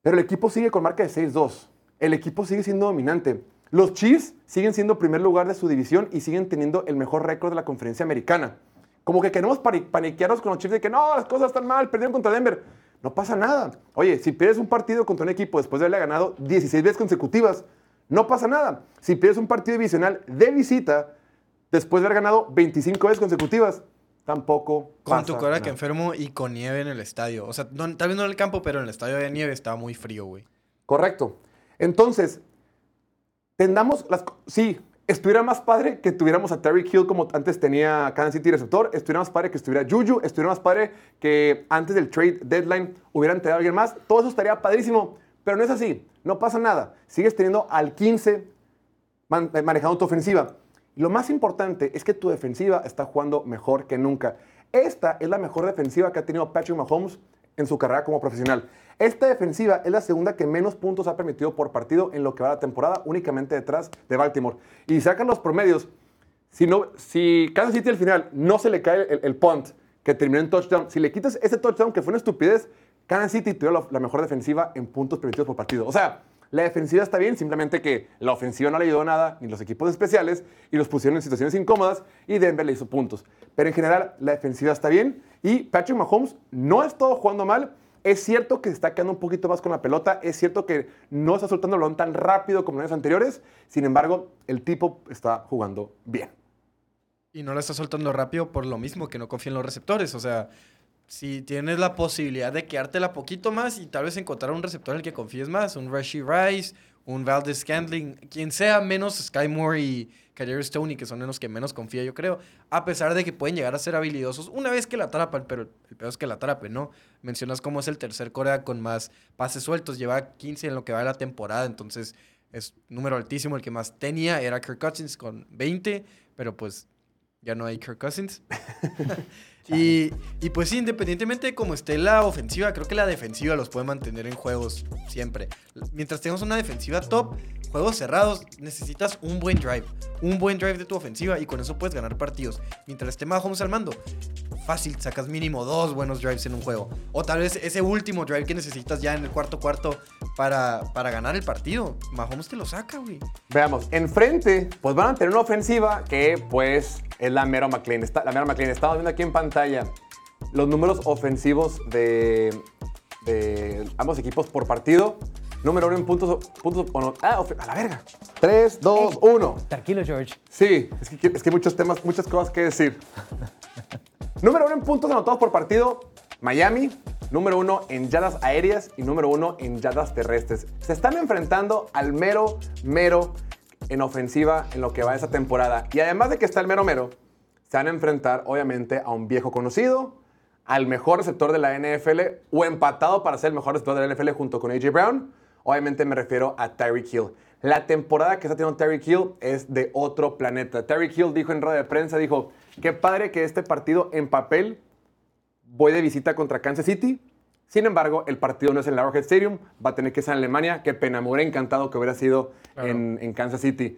Pero el equipo sigue con marca de 6-2. El equipo sigue siendo dominante. Los Chiefs siguen siendo primer lugar de su división y siguen teniendo el mejor récord de la conferencia americana. Como que queremos pani- paniquearnos con los Chiefs de que no, las cosas están mal, perdieron contra Denver. No pasa nada. Oye, si pierdes un partido contra un equipo después de haberle ganado 16 veces consecutivas, no pasa nada. Si pierdes un partido divisional de visita después de haber ganado 25 veces consecutivas, tampoco Con pasa tu nada. enfermo y con nieve en el estadio. O sea, no, tal vez no en el campo, pero en el estadio de nieve estaba muy frío, güey. Correcto. Entonces, tendamos las... Sí, estuviera más padre que tuviéramos a Terry Hill como antes tenía Kansas City receptor, estuviera más padre que estuviera Juju, estuviera más padre que antes del trade deadline hubieran tenido a alguien más. Todo eso estaría padrísimo, pero no es así. No pasa nada. Sigues teniendo al 15 man- eh, manejando tu ofensiva. Lo más importante es que tu defensiva está jugando mejor que nunca. Esta es la mejor defensiva que ha tenido Patrick Mahomes en su carrera como profesional. Esta defensiva es la segunda que menos puntos ha permitido por partido en lo que va la temporada, únicamente detrás de Baltimore. Y sacan los promedios. Si, no, si Kansas City al final no se le cae el, el punt que terminó en touchdown, si le quitas ese touchdown que fue una estupidez, Kansas City tuvo la, la mejor defensiva en puntos permitidos por partido. O sea, la defensiva está bien, simplemente que la ofensiva no le ayudó nada, ni los equipos especiales, y los pusieron en situaciones incómodas, y Denver le hizo puntos. Pero en general, la defensiva está bien, y Patrick Mahomes no ha estado jugando mal. Es cierto que se está quedando un poquito más con la pelota, es cierto que no está soltando el balón tan rápido como en años anteriores, sin embargo, el tipo está jugando bien. Y no lo está soltando rápido por lo mismo que no confía en los receptores. O sea, si tienes la posibilidad de quedártela poquito más y tal vez encontrar un receptor en el que confíes más, un Rashi Rice, un Valdez Scantling, quien sea menos Sky Moore y Kadarius Stoney, que son en los que menos confía, yo creo, a pesar de que pueden llegar a ser habilidosos una vez que la atrapan, pero el peor es que la atrapen, ¿no? Mencionas cómo es el tercer Corea con más pases sueltos, lleva 15 en lo que va de la temporada, entonces es número altísimo, el que más tenía era Kirk Cousins con 20, pero pues ya no hay Kirk Cousins. (laughs) y, y pues independientemente de cómo esté la ofensiva, creo que la defensiva los puede mantener en juegos siempre. Mientras tengamos una defensiva top, juegos cerrados, necesitas un buen drive. Un buen drive de tu ofensiva y con eso puedes ganar partidos. Mientras esté Mahomes al mando, fácil, sacas mínimo dos buenos drives en un juego. O tal vez ese último drive que necesitas ya en el cuarto cuarto para, para ganar el partido. Mahomes te lo saca, güey. Veamos, enfrente, pues van a tener una ofensiva que, pues, es la Mero McLean. Está, la Mero McLean. Estamos viendo aquí en pantalla los números ofensivos de ambos equipos por partido. Número uno en puntos. puntos ah, a la verga. 3, 2, 1. Tranquilo, George. Sí, es que, es que hay muchos temas, muchas cosas que decir. (laughs) número uno en puntos anotados por partido, Miami. Número uno en yardas aéreas y número uno en yardas terrestres. Se están enfrentando al mero, mero en ofensiva en lo que va esa temporada. Y además de que está el mero, mero, se van a enfrentar obviamente a un viejo conocido, al mejor receptor de la NFL o empatado para ser el mejor receptor de la NFL junto con AJ Brown. Obviamente me refiero a Tyreek Hill. La temporada que está teniendo Tyreek Hill es de otro planeta. Tyreek Hill dijo en rueda de prensa, dijo, qué padre que este partido en papel voy de visita contra Kansas City. Sin embargo, el partido no es en el Arrowhead Stadium, va a tener que ser en Alemania. Qué pena, me hubiera encantado que hubiera sido en, en Kansas City.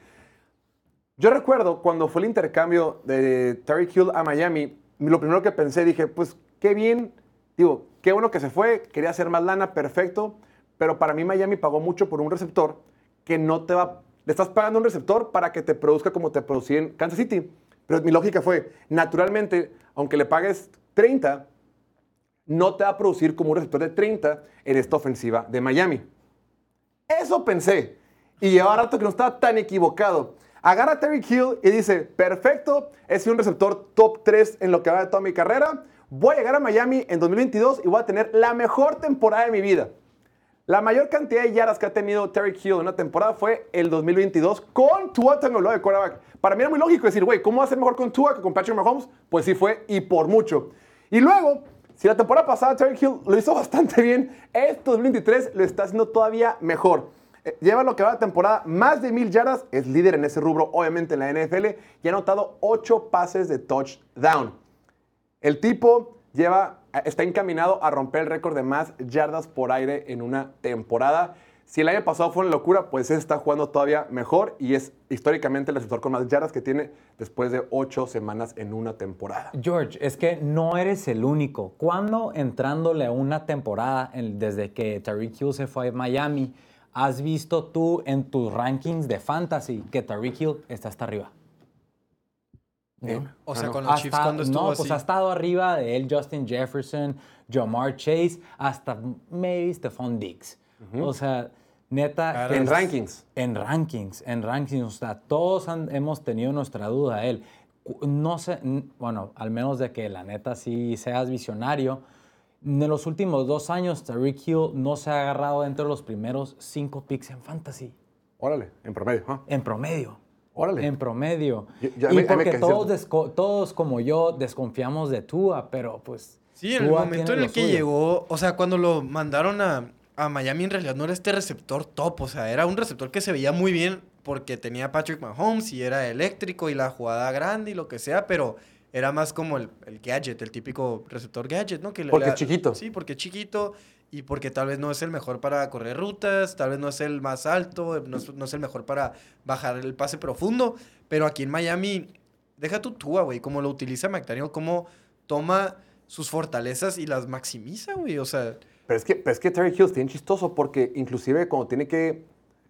Yo recuerdo cuando fue el intercambio de Tyreek Hill a Miami, lo primero que pensé, dije, pues qué bien, digo, qué bueno que se fue, quería hacer más lana, perfecto, pero para mí Miami pagó mucho por un receptor que no te va, le estás pagando un receptor para que te produzca como te producía en Kansas City. Pero mi lógica fue, naturalmente, aunque le pagues 30, no te va a producir como un receptor de 30 en esta ofensiva de Miami. Eso pensé. Y llevaba rato que no estaba tan equivocado. Agarra a Terry Hill y dice, perfecto, sido un receptor top 3 en lo que va de toda mi carrera. Voy a llegar a Miami en 2022 y voy a tener la mejor temporada de mi vida. La mayor cantidad de yardas que ha tenido Terry Hill en una temporada fue el 2022 con Tua Tagovailoa de quarterback. Para mí era muy lógico decir, güey, ¿cómo va a ser mejor con Tua que con Patrick Mahomes? Pues sí fue y por mucho. Y luego, si la temporada pasada Terry Hill lo hizo (laughs) bastante bien, este 2023 lo está haciendo todavía mejor. Eh, Lleva lo que va de temporada más de mil yardas, es líder en ese rubro, obviamente en la NFL, y ha anotado 8 pases de touchdown. El tipo lleva, está encaminado a romper el récord de más yardas por aire en una temporada. Si el año pasado fue una locura, pues está jugando todavía mejor y es históricamente el receptor con más yardas que tiene después de ocho semanas en una temporada. George, es que no eres el único. ¿Cuándo entrándole a una temporada desde que Tariq Hill se fue a Miami, has visto tú en tus rankings de fantasy que Tariq Hill está hasta arriba? Eh, O sea, no. con los Ha Chiefs cuando estuvo no, así. pues ha estado arriba de él Justin Jefferson, Jamar Chase, hasta maybe Stephon Diggs. O sea, neta. En es- rankings. En rankings, en rankings. O sea, todos han- hemos tenido nuestra duda de él. No sé, bueno, al menos de que la neta sí seas visionario. En los últimos dos años, Tariq Hill no se ha agarrado dentro de los primeros cinco picks en fantasy, Órale, en promedio. ah, en promedio. Órale. En promedio. Yo- yo- y me porque todos, todos como yo desconfiamos de Tua, pero pues. Sí, en el momento en el que suyo. llegó, o sea, cuando lo mandaron a, a Miami, en realidad no era este receptor top, o sea, era un receptor que se veía muy bien porque tenía Patrick Mahomes y era eléctrico y la jugada grande y lo que sea, pero era más como el, el gadget, el típico receptor gadget, ¿no? Que Porque es chiquito. Sí, porque es chiquito y porque tal vez no es el mejor para correr rutas, tal vez no es el más alto, no es, no es el mejor para bajar el pase profundo, pero aquí en Miami, deja tu Tua, güey, como lo utiliza McDaniel, cómo toma sus fortalezas y las maximiza, güey, o sea... Pero es que, pero es que Terry Hill es bien chistoso porque inclusive cuando tiene que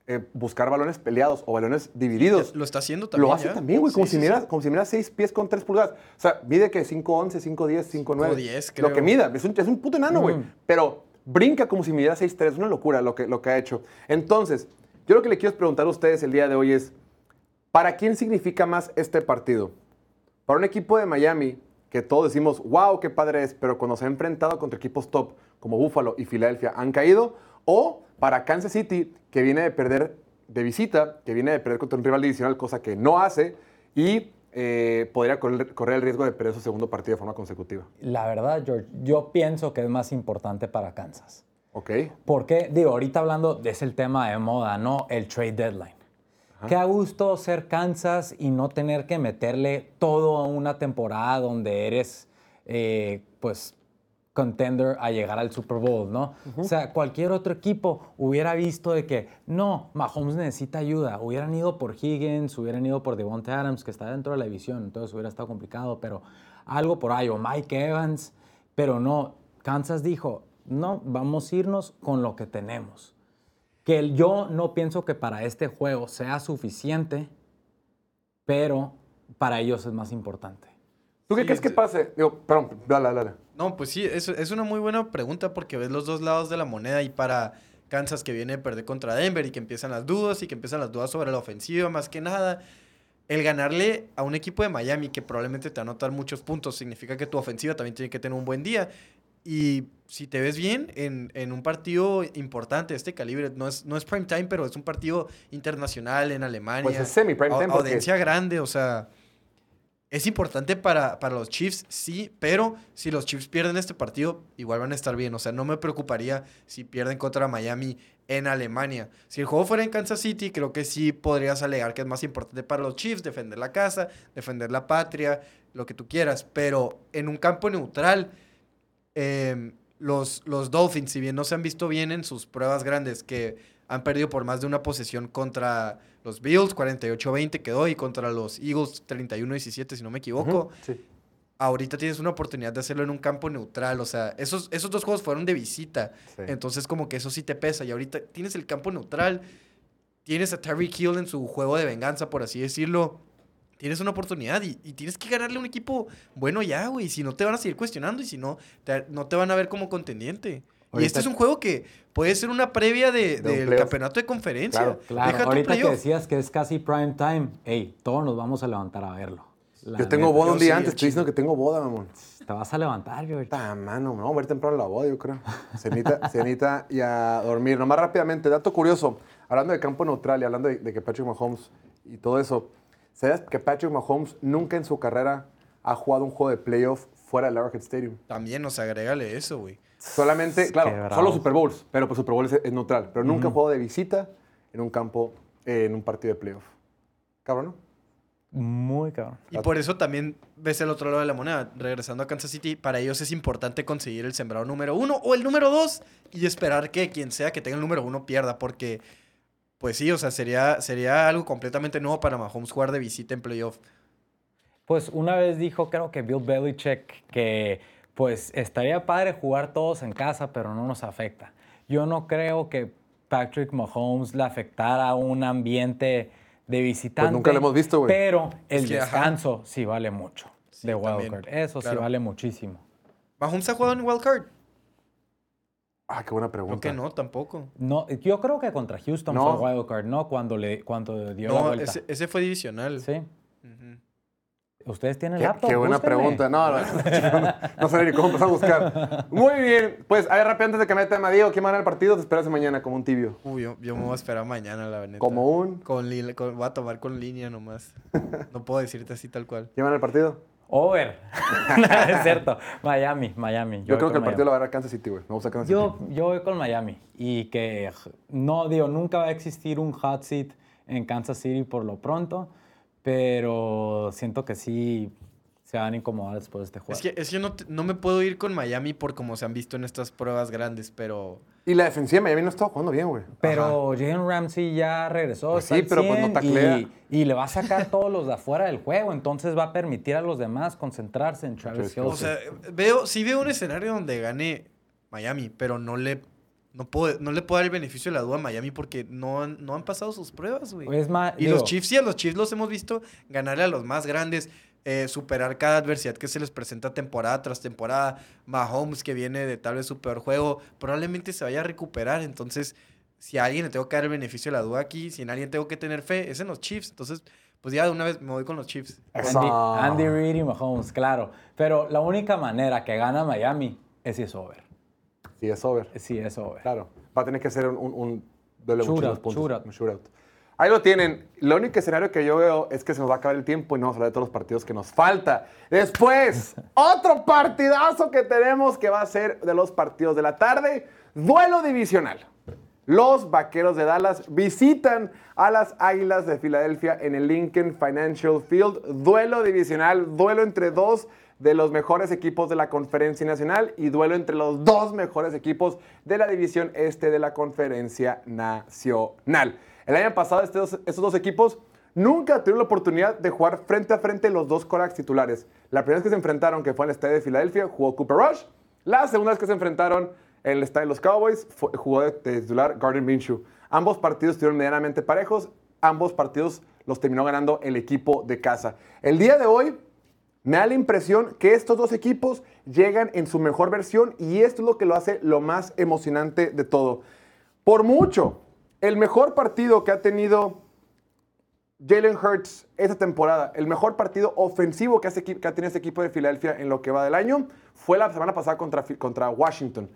eh, buscar balones peleados o balones divididos, Lo está haciendo también. lo hace ya. también, güey, como, Sí, si sí, mira, sí. como si mira 6 pies con 3 pulgadas. O sea, mide que 5'11, 5'10, 5'9. 5'10, Lo que creo. mida, es un, es un puto enano, güey. Mm. Pero brinca como si midiera 6'3, es una locura lo que, lo que ha hecho. Entonces, yo lo que le quiero preguntar a ustedes el día de hoy es, ¿para quién significa más este partido? Para un equipo de Miami que todos decimos, wow, qué padre es, pero cuando se ha enfrentado contra equipos top como Buffalo y Filadelfia han caído, o para Kansas City, que viene de perder de visita, que viene de perder contra un rival divisional, cosa que no hace, y eh, podría correr, correr el riesgo de perder su segundo partido de forma consecutiva. La verdad, George, yo pienso que es más importante para Kansas. ¿Ok? Porque, digo, ahorita hablando, es el tema de moda, ¿no? El trade deadline. Qué a gusto ser Kansas y no tener que meterle todo a una temporada donde eres, eh, pues, contender a llegar al Super Bowl, ¿no? O sea, cualquier otro equipo hubiera visto de que, no, Mahomes necesita ayuda. Hubieran ido por Higgins, hubieran ido por Devonta Adams, que está dentro de la división, entonces hubiera estado complicado, pero algo por ahí, o Mike Evans, pero no, Kansas dijo, no, vamos a irnos con lo que tenemos. Que el- yo no pienso que para este juego sea suficiente, pero para ellos es más importante. ¿Tú qué Sí, crees que pase? Digo, perdón, dale, dale. No, pues sí, es, es una muy buena pregunta porque ves los dos lados de la moneda y para Kansas que viene a perder contra Denver y que empiezan las dudas y que empiezan las dudas sobre la ofensiva más que nada. El ganarle a un equipo de Miami que probablemente te va a anotar muchos puntos significa que tu ofensiva también tiene que tener un buen día. Y si te ves bien en, en un partido importante de este calibre, no es, no es prime time, pero es un partido internacional en Alemania. Pues es semi-prime au- time porque- Audiencia grande, o sea, es importante para, para los Chiefs, sí, pero si los Chiefs pierden este partido, igual van a estar bien. O sea, no me preocuparía si pierden contra Miami en Alemania. Si el juego fuera en Kansas City, creo que sí podrías alegar que es más importante para los Chiefs defender la casa, defender la patria, lo que tú quieras. Pero en un campo neutral, eh, los, los Dolphins, si bien no se han visto bien en sus pruebas grandes, que han perdido por más de una posesión contra los Bills, 48-20 quedó, y contra los Eagles, 31-17, si no me equivoco. Sí. Ahorita tienes una oportunidad de hacerlo en un campo neutral. O sea, esos, esos dos juegos fueron de visita. Sí. Entonces, como que eso sí te pesa. Y ahorita tienes el campo neutral. Tienes a Tyreek Hill en su juego de venganza, por así decirlo. Tienes una oportunidad y, y tienes que ganarle a un equipo bueno ya, güey. Si no te van a seguir cuestionando y si no, te- no te van a ver como contendiente. Y este es un juego que puede ser una previa de- De del playoff. campeonato de conferencia. Claro, Claro, Deja ahorita que decías que es casi prime time, hey, todos nos vamos a levantar a verlo. La Yo tengo neta. boda un yo día sí, antes, estoy diciendo que tengo boda, mamón. Te vas a levantar, George. Puta mano, me voy a temprano a la boda, yo creo. Cenita, (laughs) cenita y a dormir. Nomás rápidamente, dato curioso, hablando de campo neutral y hablando de, de que Patrick Mahomes y todo eso, ¿sabes que Patrick Mahomes nunca en su carrera ha jugado un juego de playoff fuera del Arrowhead Stadium? También, o sea, agrégale eso, güey. Solamente, claro, solo Super Bowls, pero pues Super Bowl es, es neutral, pero nunca jugado de visita en un campo, eh, en un partido de playoff. Cabrón, ¿no? Muy cabrón. Y por eso también ves el otro lado de la moneda. Regresando a Kansas City, para ellos es importante conseguir el sembrado número uno o el número dos y esperar que quien sea que tenga el número uno pierda, porque, pues sí, o sea, sería, sería algo completamente nuevo para Mahomes jugar de visita en playoff. Pues una vez dijo, creo que Bill Belichick, que pues estaría padre jugar todos en casa, pero no nos afecta. Yo no creo que Patrick Mahomes le afectara a un ambiente de visitante. Pues nunca lo hemos visto, güey. Pero el Es que, ajá. descanso sí vale mucho Sí, de Wildcard. Eso sí vale muchísimo. ¿Mahomes ha jugado en Wild Card? Ah, qué buena Creo pregunta. que no, tampoco. No, yo creo que contra Houston No. fue Wildcard, ¿no? Cuando, le, cuando dio la No, vuelta. ese, ese fue divisional. Sí. ¿Ustedes tienen Qué, laptop? qué buena Búsquenle. pregunta. No, no, (laughs) no, no sé ni cómo empezar a buscar. Muy bien. Pues, a ver, rápido, antes de que me tema, Diego, ¿quién va a ganar el partido? Te esperas mañana como un tibio. Uy, yo, yo me voy a esperar mañana, la neta. Como un... Con, con- voy a tomar con línea nomás. No puedo decirte así tal cual. ¿Quién va a ganar el partido? Over. (laughs) es cierto. Miami, Miami. Yo, creo que el partido lo va a ganar Kansas City, güey. Me gusta Kansas Yo, City. yo voy con Miami. Y que no, digo, nunca va a existir un hot seat en Kansas City por lo pronto. Pero siento que sí se van a incomodar después de este juego. Es que, es que no, te- no me puedo ir con Miami por como se han visto en estas pruebas grandes, pero... Y la defensiva de Miami no estaba jugando bien, güey. Pero Jalen Ramsey ya regresó. Pues sí, pero pues no 100 taclea. Y, y le va a sacar (laughs) todos los de afuera del juego. Entonces va a permitir a los demás concentrarse en Travis Kelce. O sea, veo, sí veo un escenario donde gane Miami, pero no le, no puedo, no le puedo dar el beneficio de la duda a Miami porque no han, no han pasado sus pruebas, güey. Y digo, los Chiefs, sí, a los Chiefs los hemos visto ganarle a los más grandes, eh, superar cada adversidad que se les presenta temporada tras temporada. Mahomes, que viene de tal vez su peor juego, probablemente se vaya a recuperar. Entonces, si a alguien le tengo que dar el beneficio de la duda aquí, si en alguien tengo que tener fe, es en los Chiefs. Entonces, pues ya de una vez me voy con los Chiefs. Eso. Andy, Andy Reid y Mahomes, claro. Pero la única manera que gana Miami es si es over. Sí, es over. Sí, es over. Claro. Va a tener que ser un, un, de Shootout, muchísimos puntos. shootout. Un shootout. Ahí lo tienen. Lo único escenario que yo veo es que se nos va a acabar el tiempo y no vamos a hablar de todos los partidos que nos falta. Después, (laughs) otro partidazo que tenemos que va a ser de los partidos de la tarde. Duelo divisional. Los Vaqueros de Dallas visitan a las Águilas de Filadelfia en el Lincoln Financial Field. Duelo divisional, duelo entre dos de los mejores equipos de la Conferencia Nacional y duelo entre los dos mejores equipos de la División Este de la Conferencia Nacional. El año pasado estos, estos dos equipos nunca tuvieron la oportunidad de jugar frente a frente los dos corebacks titulares. La primera vez que se enfrentaron, que fue en el estadio de Filadelfia, jugó Cooper Rush. La segunda vez que se enfrentaron en el estadio de los Cowboys, jugó de, titular Gardner Minshew. Ambos partidos estuvieron medianamente parejos. Ambos partidos los terminó ganando el equipo de casa. El día de hoy, me da la impresión que estos dos equipos llegan en su mejor versión y esto es lo que lo hace lo más emocionante de todo. Por mucho, el mejor partido que ha tenido Jalen Hurts esta temporada, el mejor partido ofensivo que, hace, que ha tenido este equipo de Filadelfia en lo que va del año, fue la semana pasada contra, contra Washington.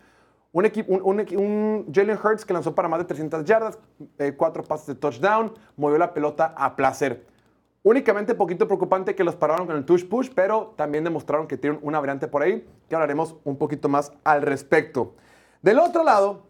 Un, un Jalen Hurts que lanzó para más de 300 yardas, eh, cuatro pases de touchdown, movió la pelota a placer. Únicamente poquito preocupante que los pararon con el touch push, pero también demostraron que tienen una variante por ahí, que hablaremos un poquito más al respecto. Del otro lado,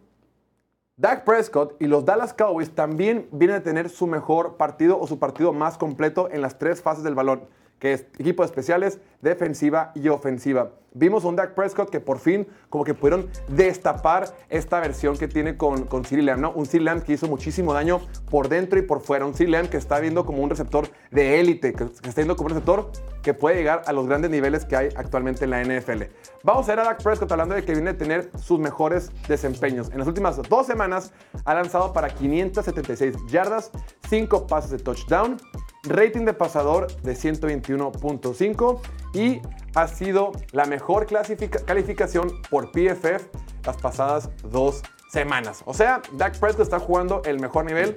Dak Prescott y los Dallas Cowboys también vienen a tener su mejor partido o su partido más completo en las tres fases del balón, que es equipo de especiales, defensiva y ofensiva. Vimos un Dak Prescott que por fin como que pudieron destapar esta versión que tiene con, con CeeDee Lamb, ¿no? Un CeeDee Lamb que hizo muchísimo daño por dentro y por fuera. Un CeeDee que está viendo como un receptor de élite, que, que está viendo como un receptor que puede llegar a los grandes niveles que hay actualmente en la NFL. Vamos a ver a Dak Prescott hablando de que viene a tener sus mejores desempeños. En las últimas dos semanas ha lanzado para 576 yardas, 5 pases de touchdown, rating de pasador de 121.5 y ha sido la mejor calificación por PFF las pasadas dos semanas. O sea, Dak Prescott está jugando el mejor nivel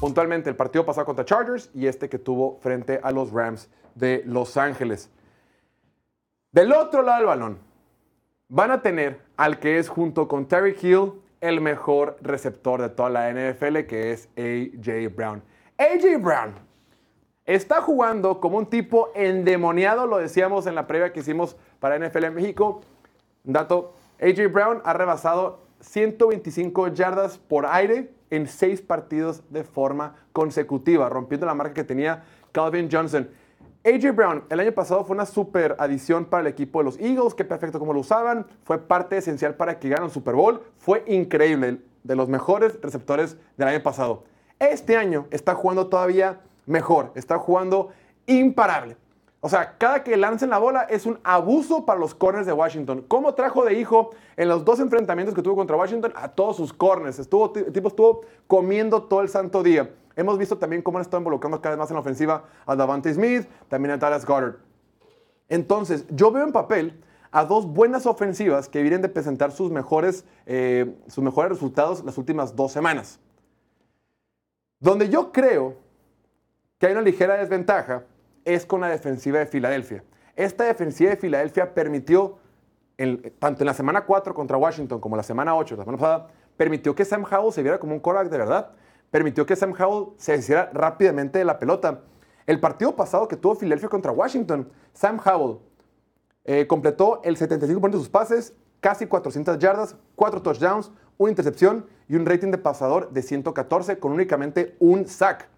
puntualmente el partido pasado contra Chargers y este que tuvo frente a los Rams de Los Ángeles. Del otro lado del balón, van a tener al que es junto con Terry Hill el mejor receptor de toda la NFL, que es AJ Brown. AJ Brown está jugando como un tipo endemoniado, lo decíamos en la previa que hicimos para NFL en México. Un dato, AJ Brown ha rebasado 125 yardas por aire en seis partidos de forma consecutiva, rompiendo la marca que tenía Calvin Johnson. AJ Brown el año pasado fue una super adición para el equipo de los Eagles, qué perfecto como lo usaban, fue parte esencial para que ganaran el Super Bowl, fue increíble, de los mejores receptores del año pasado. Este año está jugando todavía mejor, está jugando imparable. O sea, cada que lancen la bola es un abuso para los corners de Washington. ¿Cómo trajo de hijo en los dos enfrentamientos que tuvo contra Washington a todos sus corners? Estuvo, el tipo estuvo comiendo todo el santo día. Hemos visto también cómo han estado involucrando cada vez más en la ofensiva a Davante Smith, también a Dallas Goddard. Entonces, yo veo en papel a dos buenas ofensivas que vienen de presentar sus mejores, eh, sus mejores resultados las últimas dos semanas. Donde yo creo que hay una ligera desventaja es con la defensiva de Filadelfia. Esta defensiva de Filadelfia permitió, en- tanto en la semana 4 contra Washington como la semana 8, la semana pasada, permitió que Sam Howell se viera como un quarterback de verdad. Permitió que Sam Howell se hiciera rápidamente de la pelota. El partido pasado que tuvo Filadelfia contra Washington, Sam Howell eh, completó el 75% de sus pases, casi 400 yardas, 4 touchdowns, una intercepción y un rating de pasador de 114 con únicamente un sack.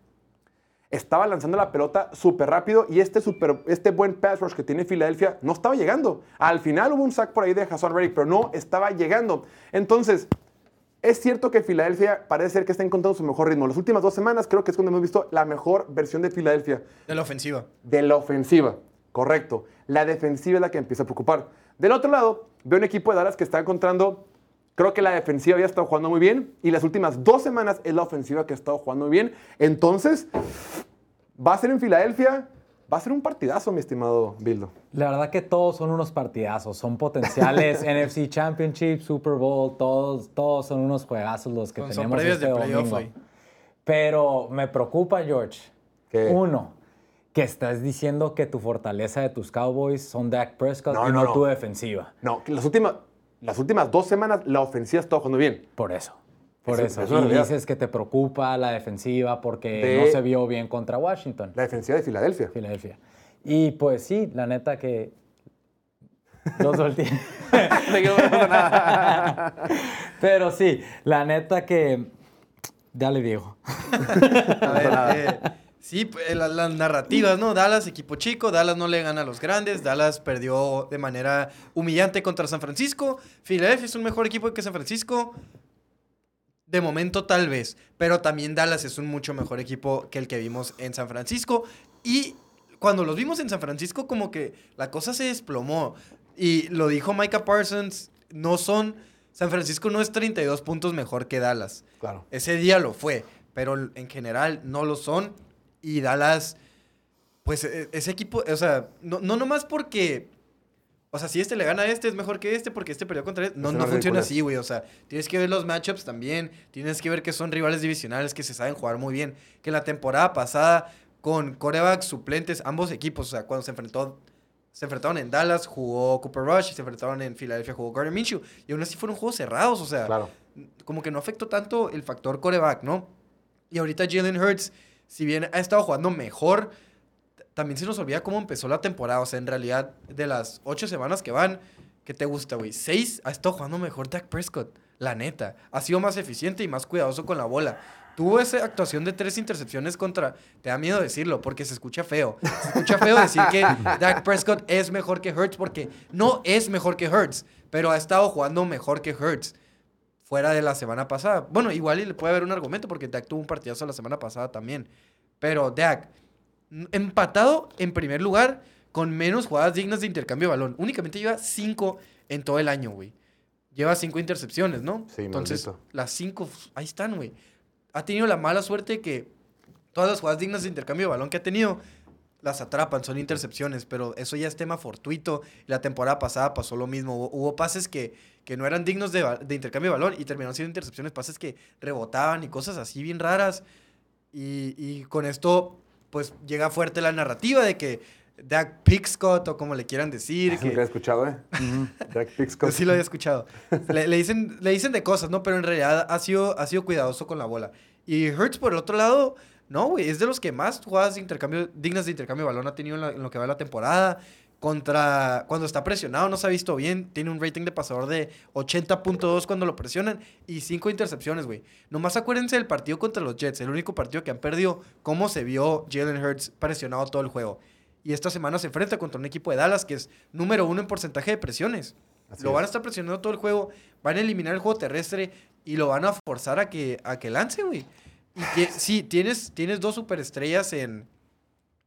Estaba lanzando la pelota súper rápido y este, super, este buen pass rush que tiene Filadelfia no estaba llegando. Al final hubo un sack por ahí de Hassan Reddick, pero no estaba llegando. Entonces, es cierto que Filadelfia parece ser que está encontrando su mejor ritmo. Las últimas dos semanas creo que es cuando hemos visto la mejor versión de Filadelfia De la ofensiva. de la ofensiva. Correcto. La defensiva es la que empieza a preocupar. Del otro lado, veo un equipo de Dallas que está encontrando. Creo que la defensiva había estado jugando muy bien y las últimas dos semanas es la ofensiva que ha estado jugando muy bien. Entonces, va a ser en Filadelfia. Va a ser un partidazo, mi estimado Bildo. La verdad que todos son unos partidazos, son potenciales (laughs) NFC Championship, Super Bowl, todos, todos son unos juegazos los que Son- son tenemos previos este de playoff, domingo. Pero me preocupa, George. ¿Qué? Uno, que estás diciendo que tu fortaleza de tus Cowboys son Dak Prescott No, y no, tu defensiva. No, que las últimas, las últimas dos semanas la ofensiva estado jugando bien. Por eso. Por Eso- eso. eso es y dices que te preocupa la defensiva porque De- no se vio bien contra Washington, La defensiva de Filadelfia. Filadelfia. Y pues sí, la neta que (laughs) los solté. (laughs) Pero sí, la neta que... Dale, Diego. A ver, eh, sí, pues, la- las narrativas, ¿no? Dallas, equipo chico, Dallas no le gana a los grandes, Dallas perdió de manera humillante contra San Francisco, Philadelphia es un mejor equipo que San Francisco, de momento tal vez, pero también Dallas es un mucho mejor equipo que el que vimos en San Francisco y cuando los vimos en San Francisco como que la cosa se desplomó y lo dijo Micah Parsons, no son, San Francisco no es 32 puntos mejor que Dallas. Claro. Ese día lo fue, pero en general no lo son. Y Dallas, pues e- ese equipo, o sea, no, no nomás porque, o sea, si este le gana a este es mejor que este porque este perdió contra este. No, Es no funciona así, güey. O sea, tienes que ver los matchups también. Tienes que ver que son rivales divisionales que se saben jugar muy bien. Que la temporada pasada con corebacks suplentes, ambos equipos, o sea, cuando se enfrentó se enfrentaron en Dallas, jugó Cooper Rush, y se enfrentaron en Filadelfia, jugó Gardner Minshew. Y aún así fueron juegos cerrados, o sea, Claro. como que no afectó tanto el factor coreback, ¿no? Y ahorita Jalen Hurts, si bien ha estado jugando mejor, también se nos olvida cómo empezó la temporada. O sea, en realidad, de las ocho semanas que van, ¿qué te gusta, güey? Seis ha estado jugando mejor Dak Prescott, la neta. Ha sido más eficiente y más cuidadoso con la bola. Tuvo esa actuación de tres intercepciones contra... Te da miedo decirlo porque se escucha feo. Se escucha feo decir que (laughs) Dak Prescott es mejor que Hurts porque no es mejor que Hurts, pero ha estado jugando mejor que Hurts fuera de la semana pasada. Bueno, igual y le puede haber un argumento porque Dak tuvo un partidazo la semana pasada también. Pero Dak, empatado en primer lugar con menos jugadas dignas de intercambio de balón. Únicamente lleva cinco en todo el año, güey. Lleva cinco intercepciones, ¿no? Sí, Entonces, maldito. las cinco, ahí están, güey. Ha tenido la mala suerte que todas las jugadas dignas de intercambio de balón que ha tenido las atrapan, son intercepciones, pero eso ya es tema fortuito. La temporada pasada pasó lo mismo. Hubo, hubo pases que, que no eran dignos de, de intercambio de balón y terminaron siendo intercepciones, pases que rebotaban y cosas así bien raras. Y, y con esto, pues llega fuerte la narrativa de que Dak Pickscott, o como le quieran decir, Es lo que he que, escuchado, ¿eh? (laughs) Jack Pickscott. Sí lo había escuchado. Le, le dicen, le dicen de cosas, ¿no? Pero en realidad ha sido, ha sido cuidadoso con la bola. Y Hurts, por el otro lado, no, güey. Es de los que más jugadas de intercambio, dignas de intercambio de balón ha tenido en, la- en lo que va la temporada. Contra... Cuando está presionado no se ha visto bien. Tiene un rating de pasador de 80.2 cuando lo presionan. Y 5 intercepciones, güey. Nomás acuérdense del partido contra los Jets. El único partido que han perdido. Cómo se vio Jalen Hurts presionado todo el juego. Y esta semana se enfrenta contra un equipo de Dallas que es número uno en porcentaje de presiones. Así lo es. van a estar presionando todo el juego, van a eliminar el juego terrestre y lo van a forzar a que, a que lance, güey. Y sí, tienes, tienes dos superestrellas en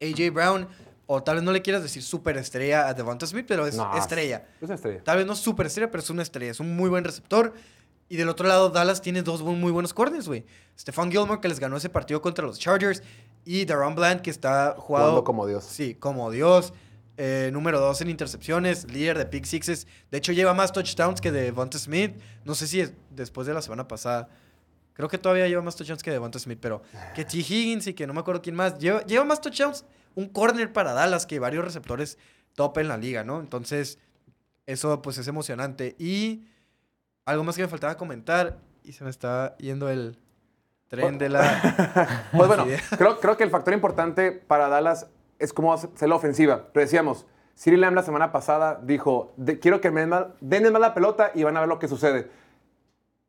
AJ Brown, o tal vez no le quieras decir superestrella a Devonta Smith, pero es No, estrella. Es una estrella. Tal vez no superestrella, pero es una estrella. Es un muy buen receptor. Y del otro lado, Dallas tiene dos muy buenos corners, güey. Stephon Gilmore, que les ganó ese partido contra los Chargers. Y Daron Bland, que está jugado... Jugando como Dios. Sí, como Dios. Eh, número dos en intercepciones, líder de pick sixes. De hecho, lleva más touchdowns que Devonta Smith. No sé si es después de la semana pasada. Creo que todavía lleva más touchdowns que Devonta Smith, pero que T. Higgins y que no me acuerdo quién más. Lleva, lleva más touchdowns, un corner para Dallas que varios receptores top en la liga, ¿no? Entonces, eso pues es emocionante. Y algo más que me faltaba comentar y se me está yendo el tren de la... (laughs) Pues bueno, creo, creo que el factor importante para Dallas es cómo hacer la ofensiva. Lo decíamos, Siri Lamb la semana pasada dijo, "De- quiero que me den más- denle más la pelota y van a ver lo que sucede.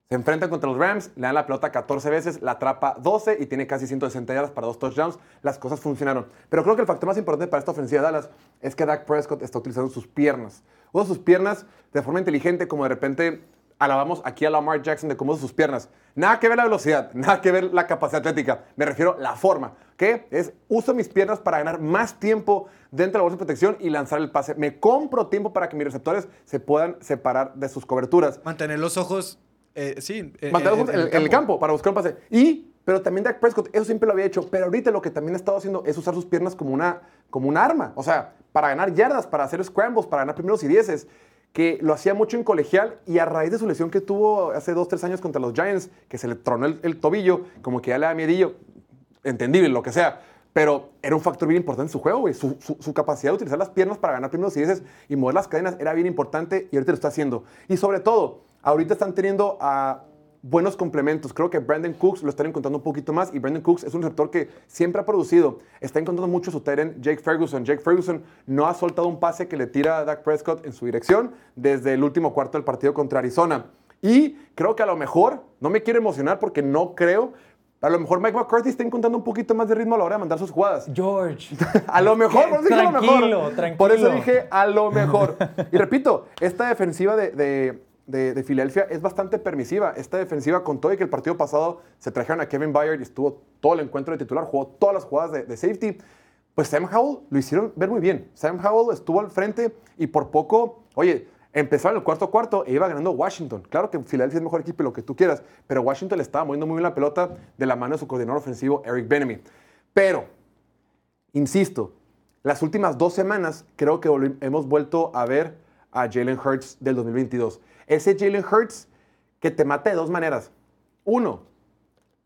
Se enfrentan contra los Rams, le dan la pelota 14 veces, la atrapa 12 y tiene casi 160 yardas para dos touchdowns. Las cosas funcionaron. Pero creo que el factor más importante para esta ofensiva de Dallas es que Dak Prescott está utilizando sus piernas. Usa sus piernas de forma inteligente, como de repente alabamos aquí a Lamar Jackson de cómo usa sus piernas. Nada que ver la velocidad, nada que ver la capacidad atlética. Me refiero a la forma. que Es uso mis piernas para ganar más tiempo dentro de la bolsa de protección y lanzar el pase. Me compro tiempo para que mis receptores se puedan separar de sus coberturas. Mantener los ojos... eh, sí, eh, eh, en, en el campo para buscar un pase. Y, pero también Dak Prescott, eso siempre lo había hecho, pero ahorita lo que también ha estado haciendo es usar sus piernas como una, como un arma. O sea, para ganar yardas, para hacer scrambles, para ganar primeros y dieces, que lo hacía mucho en colegial y a raíz de su lesión que tuvo hace dos, tres años contra los Giants, que se le tronó el, el tobillo, como que ya le da miedillo, entendible, lo que sea. Pero era un factor bien importante en su juego, güey. Su, su- su capacidad de utilizar las piernas para ganar primeros y dieces y mover las cadenas era bien importante y ahorita lo está haciendo. Y sobre todo, ahorita están teniendo a buenos complementos. Creo que Brandon Cooks lo están encontrando un poquito más y Brandon Cooks es un receptor que siempre ha producido. Está encontrando mucho su en Jake Ferguson. Jake Ferguson no ha soltado un pase que le tira a Dak Prescott en su dirección desde el último cuarto del partido contra Arizona. Y creo que a lo mejor, no me quiero emocionar porque no creo, a lo mejor Mike McCarthy está encontrando un poquito más de ritmo a la hora de mandar sus jugadas. George. (laughs) A lo mejor, por eso dije a lo Tranquilo, mejor. tranquilo. Por eso dije a lo mejor. Y repito, esta defensiva de, de, de- de Filadelfia es bastante permisiva. Esta defensiva, con todo y que el partido pasado se trajeron a Kevin Byard y estuvo todo el encuentro de titular, jugó todas las jugadas de, safety, pues Sam Howell lo hicieron ver muy bien. Sam Howell estuvo al frente y por poco, oye, empezó en el cuarto cuarto e iba ganando Washington. Claro que Filadelfia es mejor equipo lo que tú quieras, pero Washington le estaba moviendo muy bien la pelota de la mano de su coordinador ofensivo, Eric Benemy. Pero Insisto, las últimas dos semanas creo que hemos vuelto a ver a Jalen Hurts del 2022. Ese Jalen Hurts que te mata de dos maneras. Uno,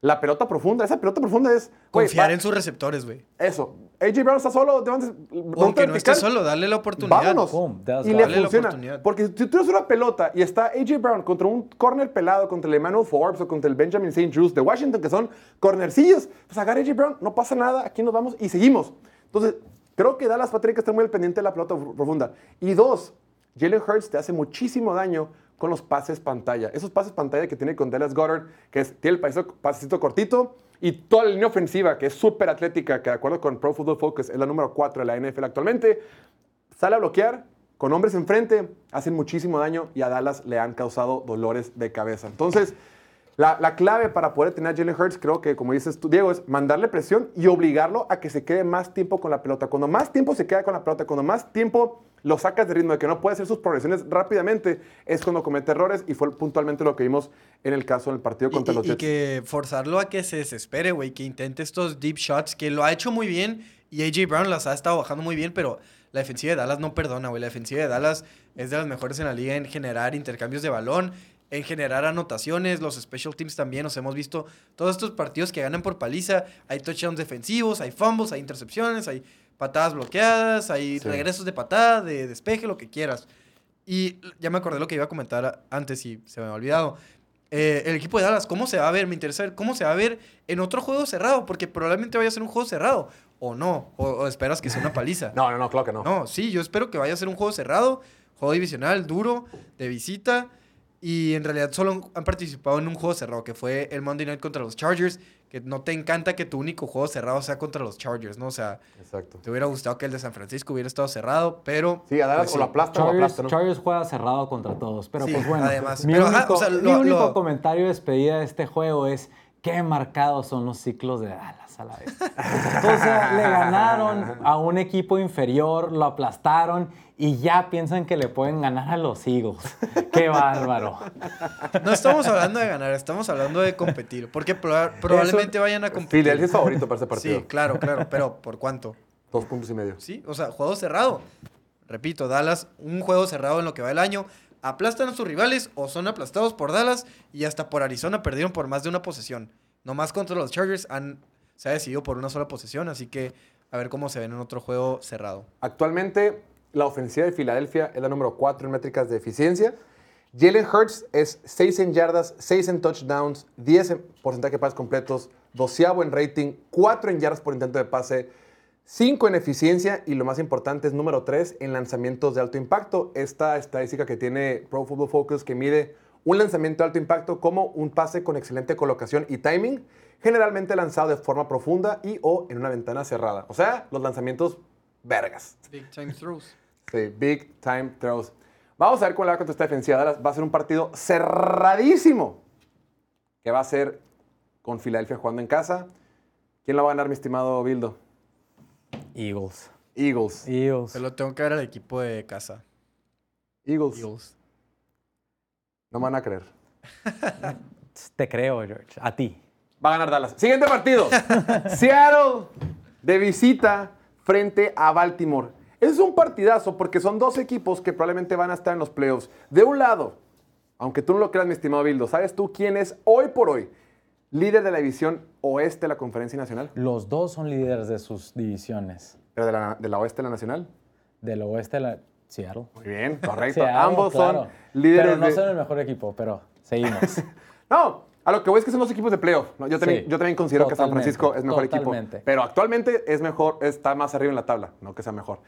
la pelota profunda. Esa pelota profunda es... Confiar va- en sus receptores, güey. Eso. AJ Brown está solo. te mandas- Aunque no esté solo, darle la oportunidad. Vámonos. Boom, y le Dale la funciona. oportunidad. Porque si tú tienes una pelota y está AJ Brown contra un corner pelado, contra el Emmanuel Forbes o contra el Benjamin St. Juice de Washington, que son cornercillos, pues agarra AJ Brown, no pasa nada, aquí nos vamos y seguimos. Entonces, creo que Dallas Patrick está muy al pendiente de la pelota pro- profunda. Y dos, Jalen Hurts te hace muchísimo daño con los pases pantalla. Esos pases pantalla que tiene con Dallas Goddard, que es, tiene el pasecito, pasecito cortito, y toda la línea ofensiva, que es súper atlética, que de acuerdo con Pro Football Focus es la número 4 de la NFL actualmente, sale a bloquear con hombres enfrente, hacen muchísimo daño y a Dallas le han causado dolores de cabeza. Entonces, la, la clave para poder tener a Jalen Hurts, creo que, como dices tú, Diego, es mandarle presión y obligarlo a que se quede más tiempo con la pelota. Cuando más tiempo se queda con la pelota, cuando más tiempo lo sacas de ritmo, de que no puede hacer sus progresiones rápidamente, es cuando comete errores y fue puntualmente lo que vimos en el caso del partido Y, contra y- los y Jets. que forzarlo a que se desespere, güey, que intente estos deep shots, que lo ha hecho muy bien y AJ Brown las ha estado bajando muy bien, pero la defensiva de Dallas no perdona, güey. La defensiva de Dallas es de las mejores en la liga en generar intercambios de balón, en generar anotaciones, los special teams también, nos hemos visto todos estos partidos que ganan por paliza, hay touchdowns defensivos, hay fumbles, hay intercepciones, hay patadas bloqueadas, hay Sí. regresos de patada, de despeje, lo que quieras. Y ya me acordé lo que iba a comentar antes y se me había olvidado. Eh, el equipo de Dallas, ¿cómo se va a ver? Me interesa ver cómo se va a ver en otro juego cerrado, porque probablemente vaya a ser un juego cerrado, o no, o, o esperas que sea una paliza. (laughs) No, no, no, claro que no. No, sí, yo espero que vaya a ser un juego cerrado, juego divisional, duro, de visita. Y en realidad solo han participado en un juego cerrado, que fue el Monday Night contra los Chargers. Que no te encanta que tu único juego cerrado sea contra los Chargers, ¿no? O sea, Exacto. te hubiera gustado que el de San Francisco hubiera estado cerrado, pero. Sí, a Dallas pues o lo Chargers. Chargers juega cerrado contra todos, pero Sí, pues bueno. además. Mi Pero, ajá, único, o sea, mi único lo- comentario de despedida de este juego es qué marcados son los ciclos de Dallas a la vez. o sea, le ganaron a un equipo inferior, lo aplastaron y ya piensan que le pueden ganar a los Eagles. Qué bárbaro. No estamos hablando de ganar, estamos hablando de competir. Porque proba- probablemente vayan a competir. Filadelfia es favorito para este partido. Sí, claro, claro. Pero ¿por cuánto? Dos puntos y medio. Sí, o sea, juego cerrado. Repito, Dallas, un juego cerrado en lo que va el año. Aplastan a sus rivales o son aplastados por Dallas y hasta por Arizona perdieron por más de una posesión. Nomás contra los Chargers han, se ha decidido por una sola posesión, así que a ver cómo se ven en otro juego cerrado. Actualmente, la ofensiva de Filadelfia es la número 4 en métricas de eficiencia. Jalen Hurts es 6 en yardas, 6 en touchdowns, 10 en porcentaje de pases completos, doceavo en rating, 4 en yardas por intento de pase, 5 en eficiencia y lo más importante es número 3 en lanzamientos de alto impacto. Esta estadística que tiene Pro Football Focus que mide un lanzamiento de alto impacto como un pase con excelente colocación y timing, generalmente lanzado de forma profunda y o en una ventana cerrada. O sea, los lanzamientos vergas. Big time throws. Sí, big time throws. Vamos a ver le va contra esta defensiva. Va a ser un partido cerradísimo. Que va a ser con Filadelfia jugando en casa. ¿Quién lo va a ganar, mi estimado Bildo? Eagles. Eagles. Eagles. Se lo tengo que ver al equipo de casa. Eagles. Eagles. No me van a creer. (laughs) Te creo, George. A ti. Va a ganar Dallas. Siguiente partido. (laughs) Seattle de visita frente a Baltimore. Es un partidazo porque son dos equipos que probablemente van a estar en los playoffs. De un lado, aunque tú no lo creas, mi estimado Bildo, ¿sabes tú quién es hoy por hoy líder de la división oeste de la Conferencia Nacional? Los dos son líderes de sus divisiones. Pero de la, de la oeste de la Nacional. Del oeste, la Seattle. Muy bien, correcto. (laughs) Seattle, Ambos claro. son líderes Pero no de... son el mejor equipo, pero seguimos. (laughs) No, a lo que voy es que son dos equipos de playoff. ¿no? Yo, también, Sí, yo también considero que San Francisco es mejor totalmente. equipo. Pero actualmente es mejor, está más arriba en la tabla, no que sea mejor.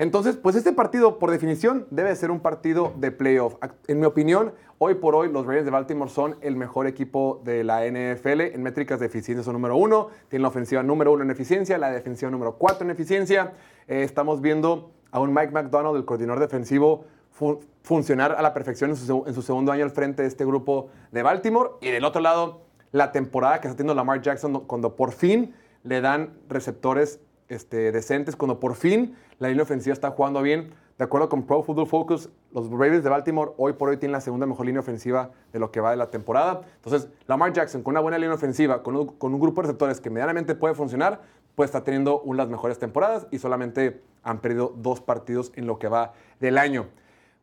Entonces, pues este partido, por definición, debe ser un partido de playoff. En mi opinión, hoy por hoy, los Ravens de Baltimore son el mejor equipo de la NFL. En métricas de eficiencia son número uno. Tienen la ofensiva número uno en eficiencia, la defensiva número cuatro en eficiencia. Eh, estamos viendo a un Mike McDonald, el coordinador defensivo, fu- funcionar a la perfección en su, segundo año al frente de este grupo de Baltimore. Y del otro lado, la temporada que está teniendo Lamar Jackson cuando por fin le dan receptores este, decentes, cuando por fin la línea ofensiva está jugando bien. De acuerdo con Pro Football Focus, los Ravens de Baltimore hoy por hoy tienen la segunda mejor línea ofensiva de lo que va de la temporada. Entonces, Lamar Jackson con una buena línea ofensiva, con un, grupo de receptores que medianamente puede funcionar, pues está teniendo una de las mejores temporadas y solamente han perdido dos partidos en lo que va del año.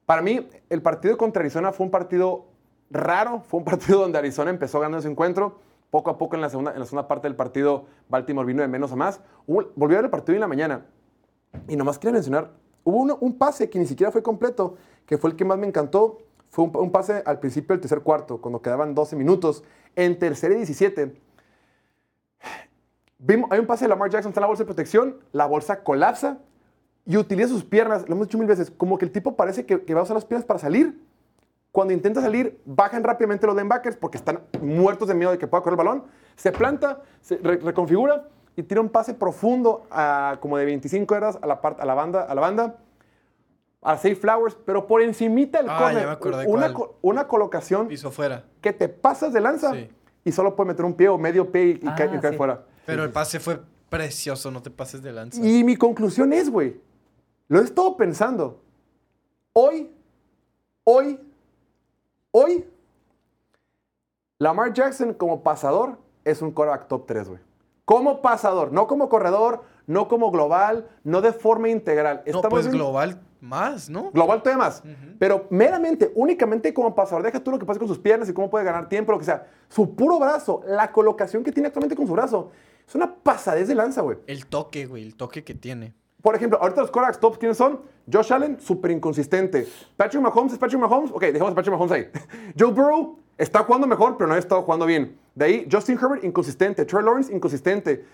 Para mí, el partido contra Arizona fue un partido raro. Fue un partido (laughs) donde Arizona empezó ganando ese encuentro. Poco a poco en la segunda, en la segunda parte del partido, Baltimore vino de menos a más. Volvió a ver el partido en la mañana. Y nomás quería mencionar, hubo uno- un pase que ni siquiera fue completo, que fue el que más me encantó. Fue un, un pase al principio del tercer cuarto, cuando quedaban 12 minutos. En tercera y 17, vimos, hay un pase de Lamar Jackson, está en la bolsa de protección, la bolsa colapsa y utiliza sus piernas, lo hemos dicho mil veces, como que el tipo parece que, que va a usar las piernas para salir. Cuando intenta salir, bajan rápidamente los linebackers porque están muertos de miedo de que pueda correr el balón. Se planta, se re- reconfigura y tira un pase profundo a, como de 25 yardas a la, part- a la banda, a la banda, a Safe Flowers, pero por encimita del Ah, corner. ya me acordé una, co- una colocación Piso fuera. que te pasas de lanza Sí. y solo puede meter un pie o medio pie y, y Ah, cae, y cae sí. fuera. Pero el pase fue precioso, no te pases de lanza. Y mi conclusión es, güey, lo he estado pensando. Hoy, hoy, hoy, Lamar Jackson como pasador es un quarterback top 3, güey. Como pasador, no como corredor, no como global, no de forma integral. no, pues global más, ¿no? Global todavía más. Pero meramente, únicamente como pasador, deja tú lo que pasa con sus piernas y cómo puede ganar tiempo, lo que sea. Su puro brazo, la colocación que tiene actualmente con su brazo, es una pasadez de lanza, güey. El toque, güey, el toque que tiene. Por ejemplo, ahorita los quarterbacks tops, ¿quiénes son? Josh Allen, súper inconsistente. Patrick Mahomes es Patrick Mahomes. Ok, dejemos a Patrick Mahomes ahí. (laughs) Joe Burrow está jugando mejor, pero no ha estado jugando bien. De ahí, Justin Herbert, inconsistente. Trey Lawrence, inconsistente.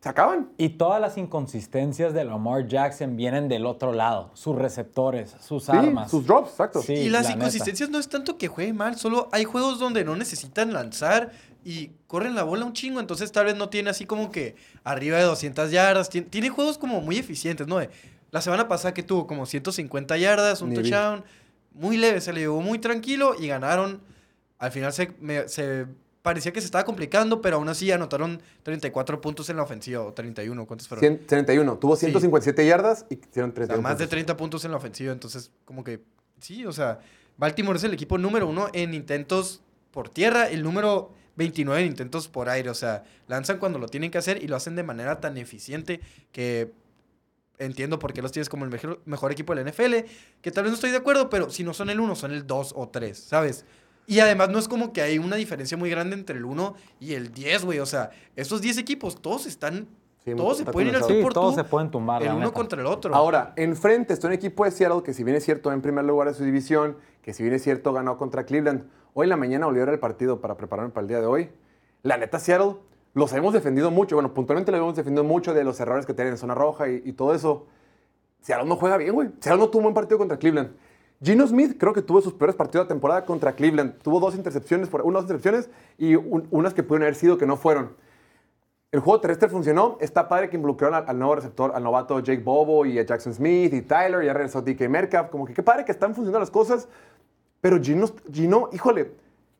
Se acaban. Y todas las inconsistencias de Lamar Jackson vienen del otro lado. Sus receptores, sus Sí, armas. sus drops, exacto. Sí, y las la neta. inconsistencias no es tanto que juegue mal, solo hay juegos donde no necesitan lanzar y corren la bola un chingo, entonces tal vez no tiene así como que arriba de 200 yardas, tiene, tiene juegos como muy eficientes, ¿no? La semana pasada que tuvo como 150 yardas, un Ni vi. touchdown, muy leve, se le llevó muy tranquilo y ganaron. Al final se, me- se parecía que se estaba complicando, pero aún así anotaron 34 puntos en la ofensiva, o 31, ¿cuántos fueron? 100 31. Tuvo Sí. 157 yardas y hicieron O 31 sea, más de puntos. 30 puntos en la ofensiva. Entonces, como que sí, o sea, Baltimore es el equipo número uno en intentos por tierra, el número 29 en intentos por aire. O sea, lanzan cuando lo tienen que hacer y lo hacen de manera tan eficiente que entiendo por qué los tienes como el mejor, mejor equipo de la NFL. Que tal vez no estoy de acuerdo, pero si no son el uno, son el 2 o 3, ¿sabes? Y además no es como que hay una diferencia muy grande entre el 1 y el 10, güey. O sea, estos 10 equipos, todos están... Sí, todos se pueden ir al Sí, por todos tú. se pueden tumbar, El uno neta. contra el otro. Ahora, enfrente está un equipo de Seattle que si bien es cierto en primer lugar de su división, que si bien es cierto ganó contra Cleveland, hoy en la mañana volvió a ver el partido para prepararme para el día de hoy. La neta, Seattle los hemos defendido mucho, bueno, puntualmente lo hemos defendido mucho de los errores que tienen en zona roja y, y todo eso. Seattle no juega bien, güey. Seattle no tuvo un buen partido contra Cleveland. Gino Smith creo que tuvo sus peores partidos de temporada contra Cleveland. Tuvo dos intercepciones, por, unas intercepciones y un- unas que pudieron haber sido que no fueron. El juego terrestre funcionó. Está padre que involucraron al, al nuevo receptor, al novato Jake Bobo y a Jackson Smith y Tyler. Ya regresó DK Metcalf. Como que qué padre que están funcionando las cosas. Pero Gino, Gino, híjole,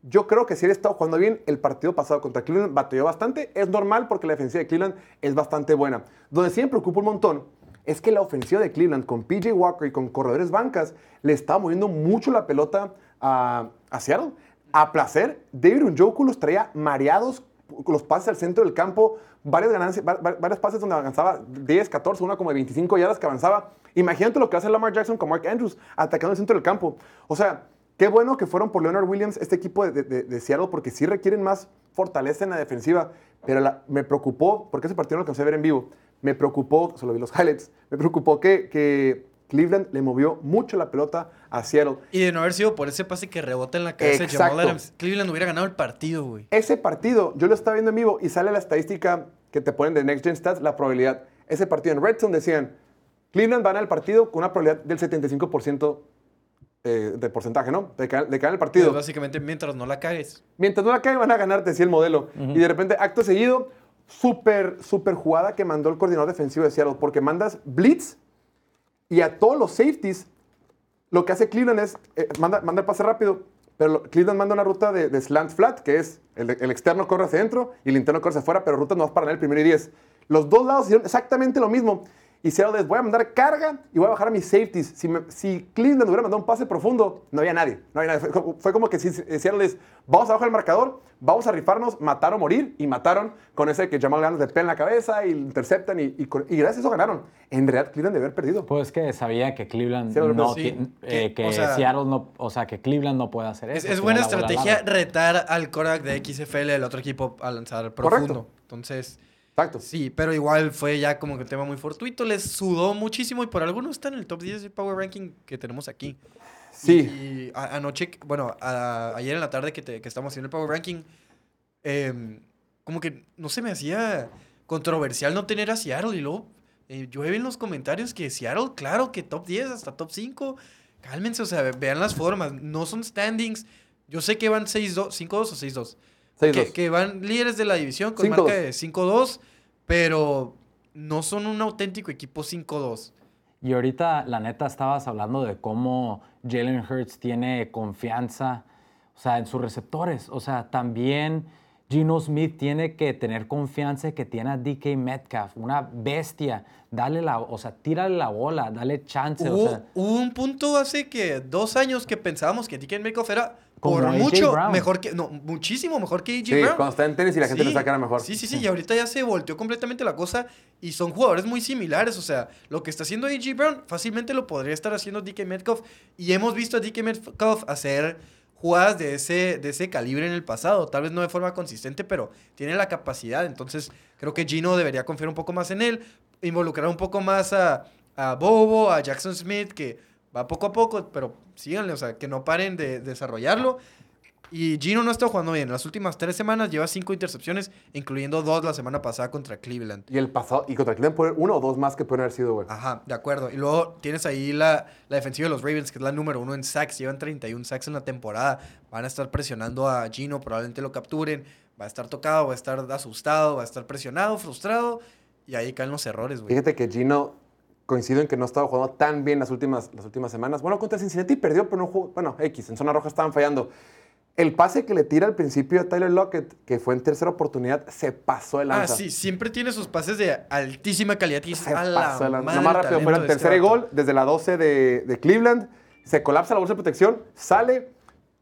yo creo que si él estado jugando bien, el partido pasado contra Cleveland batalló bastante. Es normal porque la defensiva de Cleveland es bastante buena. Donde sí me preocupa un montón es que la ofensiva de Cleveland con PJ Walker y con corredores bancas le está moviendo mucho la pelota a, Seattle. A placer, David Njoku los traía mareados los pases al centro del campo, varias ganancias, va- va- varios pases donde avanzaba 10, 14, una como de 25 yardas que avanzaba. Imagínate lo que hace Lamar Jackson con Mark Andrews atacando el centro del campo. O sea, qué bueno que fueron por Leonard Williams este equipo de, Seattle porque sí requieren más fortaleza en la defensiva. Pero me preocupó, porque ese partido no lo alcancé a ver en vivo, me preocupó, solo vi los highlights, me preocupó que, que Cleveland le movió mucho la pelota a Seattle. Y de no haber sido por ese pase que rebota en la cabeza de Jamal. Adams, Cleveland hubiera ganado el partido, güey. Ese partido, yo lo estaba viendo en vivo y sale la estadística que te ponen de Next Gen Stats, la probabilidad. Ese partido en Red Zone decían, Cleveland va a ganar el partido con una probabilidad del 75% eh, de porcentaje, ¿no? De, ca- de el partido. Pues básicamente, mientras no la cagues. Mientras no la cae, van a ganar, decía el modelo. Y de repente, acto seguido, súper, súper jugada que mandó el coordinador defensivo de Seattle, porque mandas blitz y a todos los safeties, lo que hace Cleveland es, eh, manda, manda el pase rápido, pero Cleveland manda una ruta de, slant flat, que es el, externo corre hacia adentro y el interno corre hacia afuera, pero rutas no vas para ganar el primero y 10. Los dos lados hicieron exactamente lo mismo. Y Seattle voy a mandar carga y voy a bajar a mis safeties. Si, me- si Cleveland hubiera mandado un pase profundo, no había nadie. No había nadie. Fue, como- fue como que si Seattle les, vamos a bajar el marcador, vamos a rifarnos, matar o morir. Y mataron con ese que Jamal Adams le pega en la cabeza y interceptan. Y, y, con- y gracias a eso ganaron. En realidad, Cleveland debe haber perdido. Pues que sabía que Cleveland no sí. Que, eh, que o sea- Seattle no, o sea, que Cleveland no puede hacer Es, eso. es buena estrategia retar al Korak de XFL del otro equipo a lanzar profundo. Entonces, Exacto. sí, pero igual fue ya como que un tema muy fortuito. Les sudó muchísimo y por alguno está en el top 10 del Power Ranking que tenemos aquí. Sí. Y anoche, bueno, a- ayer en la tarde que, te- que estamos haciendo el Power Ranking, em, como que no se me hacía controversial no tener a Seattle. Y luego eh, vi en los comentarios que Seattle, claro, que top 10 hasta top 5. Cálmense, o sea, vean las formas. No son standings. Yo sé que van 6-2, 5-2 o 6-2. 6-2. Que, que van líderes de la división con 5-2. marca de 5-2, pero no son un auténtico equipo 5-2. Y ahorita, la neta, estabas hablando de cómo Jalen Hurts tiene confianza, o sea, en sus receptores. O sea, también Gino Smith tiene que tener confianza que tiene a DK Metcalf, una bestia. Dale la, o sea, tírale la bola, dale chance. Hubo, o sea, hubo un punto hace que dos años que pensábamos que DK Metcalf era por mucho Brown. mejor que, no, muchísimo mejor que AJ Sí, Brown. cuando está en tenis y la gente Sí, le saca mejor. Sí, sí, sí, y ahorita ya se volteó completamente la cosa y son jugadores muy similares, o sea, lo que está haciendo AJ Brown fácilmente lo podría estar haciendo DK Metcalf y hemos visto a DK Metcalf hacer jugadas de ese, de ese calibre en el pasado, tal vez no de forma consistente, pero tiene la capacidad, entonces creo que Gino debería confiar un poco más en él, involucrar un poco más a, a Bobo, a Jackson Smith, que va poco a poco, pero síganle, o sea, que no paren de desarrollarlo. Y Gino no está jugando bien. Las últimas tres semanas lleva cinco intercepciones, incluyendo dos la semana pasada contra Cleveland. Y el pasado, y contra Cleveland puede uno o dos más que pueden haber sido, güey. Ajá, de acuerdo. Y luego tienes ahí la, la defensiva de los Ravens, que es la número uno en sacks. Llevan 31 sacks en la temporada. Van a estar presionando a Gino, probablemente lo capturen. Va a estar tocado, va a estar asustado, va a estar presionado, frustrado. Y ahí caen los errores, güey. Fíjate que Gino coincido en que no estaba jugando tan bien las últimas, las últimas semanas. Bueno, contra Cincinnati perdió, pero no jugó. Bueno, X, en zona roja estaban fallando. El pase que le tira al principio a Tyler Lockett, que fue en tercera oportunidad, se pasó de Ah, lanza. sí, siempre tiene sus pases de altísima calidad. Y Se a la pasó de lanza. más el rápido el este tercer gol desde la 12 de, de Cleveland. Se colapsa la bolsa de protección, sale,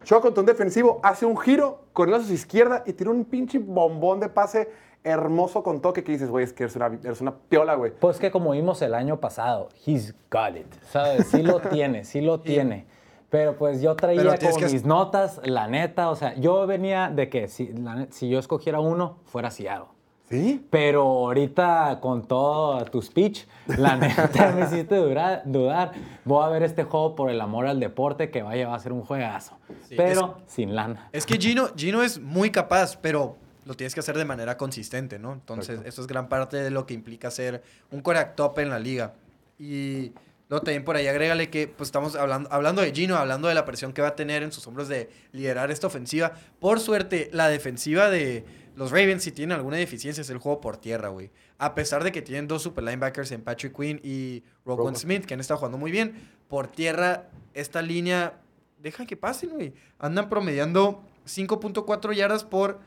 choca contra un defensivo, hace un giro, corriendo a su izquierda y tira un pinche bombón de pase hermoso con toque que dices, güey, es que eres una, eres una piola, güey. Pues que como vimos el año pasado, he's got it, ¿sabes? Sí lo (laughs) tiene, sí lo tiene. Pero pues yo traía que- mis notas, la neta, o sea, yo venía de que si, la si yo escogiera uno, fuera Seattle. ¿Sí? Pero ahorita con todo tu speech, la (laughs) neta me hiciste dura- dudar. Voy a ver este juego por el amor al deporte que vaya a ser un juegazo. Sí, pero sin lana. Es que Gino, Gino es muy capaz, pero lo tienes que hacer de manera consistente, ¿no? Entonces, eso es gran parte de lo que implica ser un coreback top en la liga. Y luego también por ahí agrégale que pues estamos hablando, hablando de Gino, hablando de la presión que va a tener en sus hombros de liderar esta ofensiva. Por suerte, la defensiva de los Ravens, si tienen alguna deficiencia, es el juego por tierra, güey. A pesar de que tienen dos super linebackers en Patrick Quinn y Roquan. Smith, que han estado jugando muy bien, por tierra, esta línea, deja que pasen, güey. Andan promediando 5.4 yardas por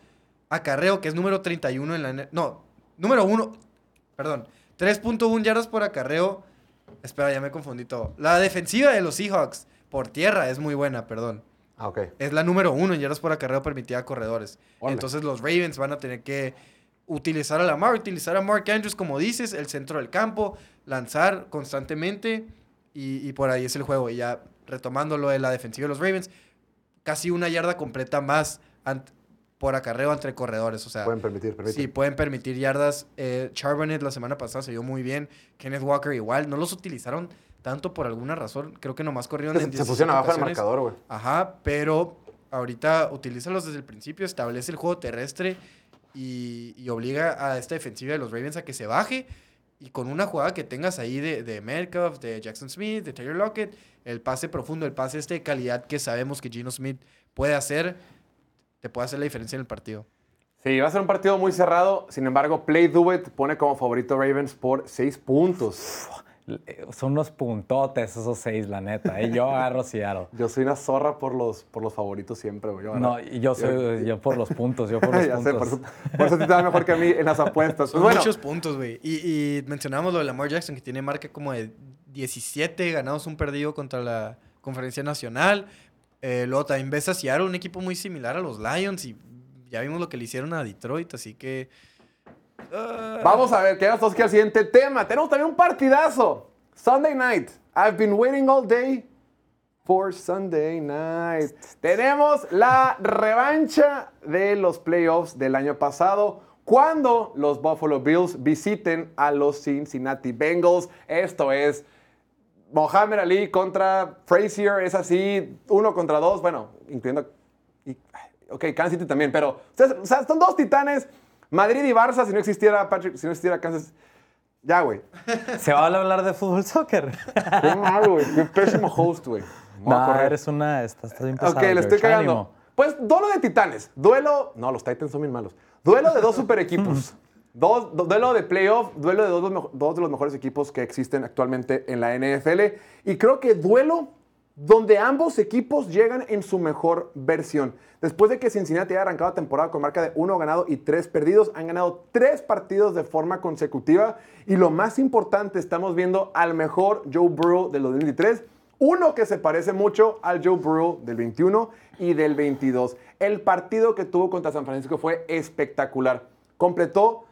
acarreo, que es número 31 en la... No, número 1, perdón, 3.1 yardas por acarreo. Espera, ya me confundí todo. La defensiva de los Seahawks por tierra es muy buena, perdón. Ah, ok. Es la número uno en yardas por acarreo permitida a corredores. Entonces los Ravens van a tener que utilizar a Lamar, utilizar a Mark Andrews, como dices, el centro del campo, lanzar constantemente y, y por ahí es el juego. Y ya retomando lo de la defensiva de los Ravens, casi una yarda completa más por acarreo entre corredores. O sea, Pueden permitir, permiten. Sí, pueden permitir yardas. Eh, Charbonnet la semana pasada se vio muy bien. Kenneth Walker igual. No los utilizaron tanto por alguna razón. Creo que nomás corrieron en Se, se 17 pusieron abajo del marcador, güey. Ajá, pero ahorita utilízalos desde el principio, establece el juego terrestre y, y obliga a esta defensiva de los Ravens a que se baje. Y con una jugada que tengas ahí de, de Metcalf, de Jackson Smith, de Taylor Lockett, el pase profundo, el pase este de calidad que sabemos que Gino Smith puede hacer, te puede hacer la diferencia en el partido. Sí, va a ser un partido muy cerrado. Sin embargo, Play Do It pone como favorito Ravens por 6 puntos. Son unos puntotes esos seis, la neta. ¿eh? Yo agarro Seattle. (laughs) Yo soy una zorra por los, por los favoritos siempre, güey. Yo, No, yo soy yo por los puntos, yo por (laughs) los ya sé, por puntos. eso, por eso a ti te va mejor que a mí en las apuestas. Son Pues bueno, muchos puntos, güey. Y, y mencionamos lo de Lamar Jackson, que tiene marca como de 17 ganados, un perdido contra la Conferencia Nacional. Eh, luego también ves a un equipo muy similar a los Lions. Y ya vimos lo que le hicieron a Detroit, así que. ah, Vamos a ver, quedamos todos que al siguiente tema. Tenemos también un partidazo. Sunday night. I've been waiting all day for Sunday night. Tenemos la revancha de los playoffs del año pasado. Cuando los Buffalo Bills visiten a los Cincinnati Bengals. Esto es Mohamed Ali contra Frazier. Es así, uno contra dos. Bueno, incluyendo. y- ok, Kansas City también, pero. O sea, son dos titanes. Madrid y Barça, si no existiera Patrick, si no existiera Kansas. Ya, güey. ¿Se va a hablar de fútbol soccer? Qué mal, güey. Qué pésimo host, güey. (laughs) No, eres una... Estás, estás bien pesado, Ok, le estoy cagando. Ánimo. Pues duelo de titanes. Duelo. No, los Titans son bien malos. Duelo de dos super equipos. (laughs) Duelo de playoff, duelo de dos de los mejores equipos que existen actualmente en la NFL. Y creo que duelo donde ambos equipos llegan en su mejor versión. Después de que Cincinnati haya arrancado la temporada con marca de uno ganado y tres perdidos, han ganado tres partidos de forma consecutiva. Y lo más importante, estamos viendo al mejor Joe Burrow del 2023 uno que se parece mucho al Joe Burrow del 21 y del 22. El partido que tuvo contra San Francisco fue espectacular. Completó,